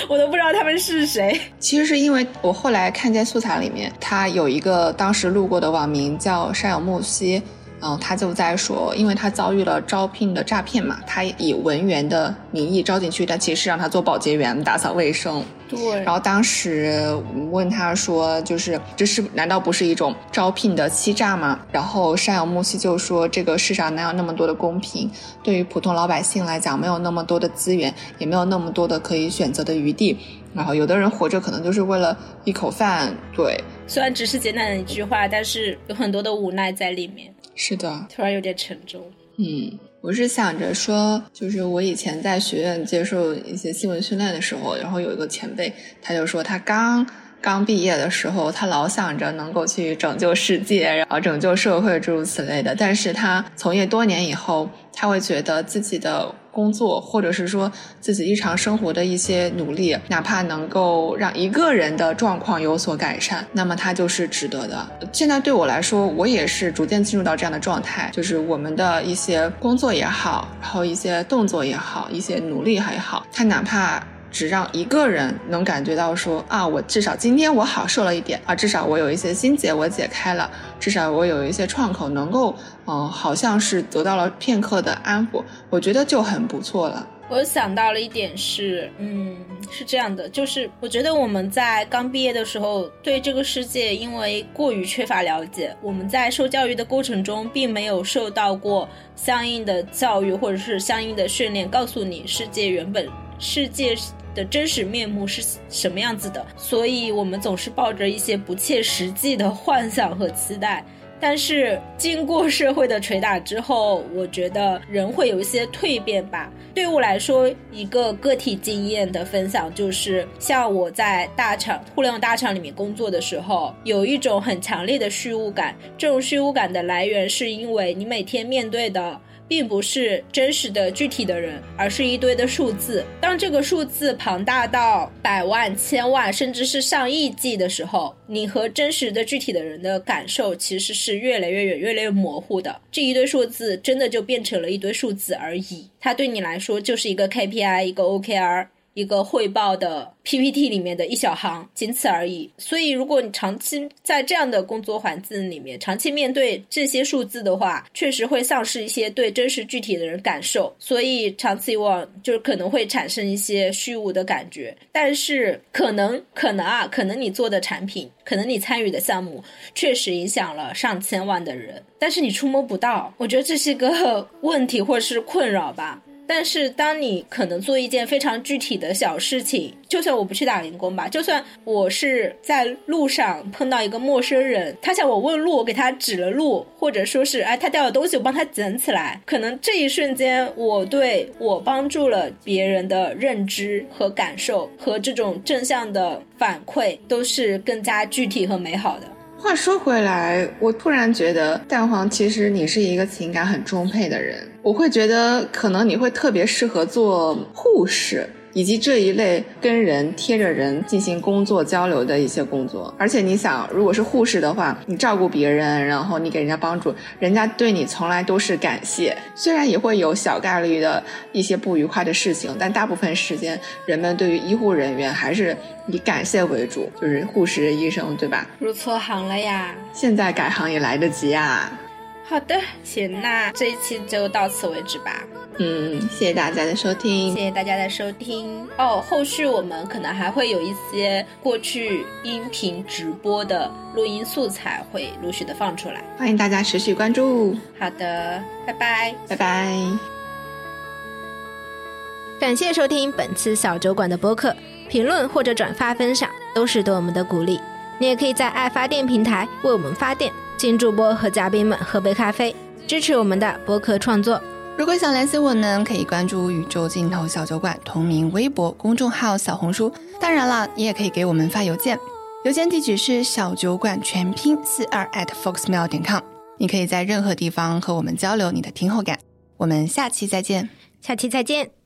我都不知道他们是谁。其实是因为我后来看见素材里面，他有一个当时路过的网名叫山有木兮。嗯，他就在说，因为他遭遇了招聘的诈骗嘛，他以文员的名义招进去，但其实让他做保洁员、打扫卫生。对。然后当时问他说，就是这是难道不是一种招聘的欺诈吗？然后山有木兮就说，这个世上哪有那么多的公平？对于普通老百姓来讲，没有那么多的资源，也没有那么多的可以选择的余地。然后有的人活着可能就是为了一口饭。对。虽然只是简短的一句话，但是有很多的无奈在里面。是的，突然有点沉重。嗯，我是想着说，就是我以前在学院接受一些新闻训练的时候，然后有一个前辈，他就说他刚刚毕业的时候，他老想着能够去拯救世界，然后拯救社会，诸如此类的。但是他从业多年以后，他会觉得自己的。工作，或者是说自己日常生活的一些努力，哪怕能够让一个人的状况有所改善，那么它就是值得的。现在对我来说，我也是逐渐进入到这样的状态，就是我们的一些工作也好，然后一些动作也好，一些努力还好，它哪怕。只让一个人能感觉到说啊，我至少今天我好受了一点啊，至少我有一些心结我解开了，至少我有一些创口能够，嗯，好像是得到了片刻的安抚，我觉得就很不错了。我想到了一点是，嗯，是这样的，就是我觉得我们在刚毕业的时候，对这个世界因为过于缺乏了解，我们在受教育的过程中，并没有受到过相应的教育或者是相应的训练，告诉你世界原本世界。的真实面目是什么样子的？所以我们总是抱着一些不切实际的幻想和期待。但是经过社会的捶打之后，我觉得人会有一些蜕变吧。对我来说，一个个体经验的分享就是，像我在大厂、互联网大厂里面工作的时候，有一种很强烈的虚无感。这种虚无感的来源是因为你每天面对的。并不是真实的具体的人，而是一堆的数字。当这个数字庞大到百万、千万，甚至是上亿计的时候，你和真实的具体的人的感受其实是越来越远、越来越模糊的。这一堆数字真的就变成了一堆数字而已，它对你来说就是一个 KPI、一个 OKR。一个汇报的 PPT 里面的一小行，仅此而已。所以，如果你长期在这样的工作环境里面，长期面对这些数字的话，确实会丧失一些对真实具体的人感受。所以，长此以往，就是可能会产生一些虚无的感觉。但是，可能可能啊，可能你做的产品，可能你参与的项目，确实影响了上千万的人，但是你触摸不到。我觉得这是一个 问题或者是困扰吧。但是，当你可能做一件非常具体的小事情，就算我不去打零工吧，就算我是在路上碰到一个陌生人，他向我问路，我给他指了路，或者说是哎他掉了东西，我帮他捡起来，可能这一瞬间，我对我帮助了别人的认知和感受和这种正向的反馈，都是更加具体和美好的。话说回来，我突然觉得蛋黄其实你是一个情感很充沛的人，我会觉得可能你会特别适合做护士。以及这一类跟人贴着人进行工作交流的一些工作，而且你想，如果是护士的话，你照顾别人，然后你给人家帮助，人家对你从来都是感谢。虽然也会有小概率的一些不愉快的事情，但大部分时间，人们对于医护人员还是以感谢为主，就是护士、医生，对吧？入错行了呀！现在改行也来得及啊！好的，行，那这一期就到此为止吧。嗯，谢谢大家的收听，谢谢大家的收听哦。后续我们可能还会有一些过去音频直播的录音素材会陆续的放出来，欢迎大家持续关注。好的，拜拜，拜拜。感谢收听本次小酒馆的播客，评论或者转发分享都是对我们的鼓励。你也可以在爱发电平台为我们发电，请主播和嘉宾们喝杯咖啡，支持我们的播客创作。如果想联系我呢，可以关注宇宙尽头小酒馆同名微博、公众号、小红书。当然了，你也可以给我们发邮件，邮件地址是小酒馆全拼四二 at foxmail 点 com。你可以在任何地方和我们交流你的听后感。我们下期再见，下期再见。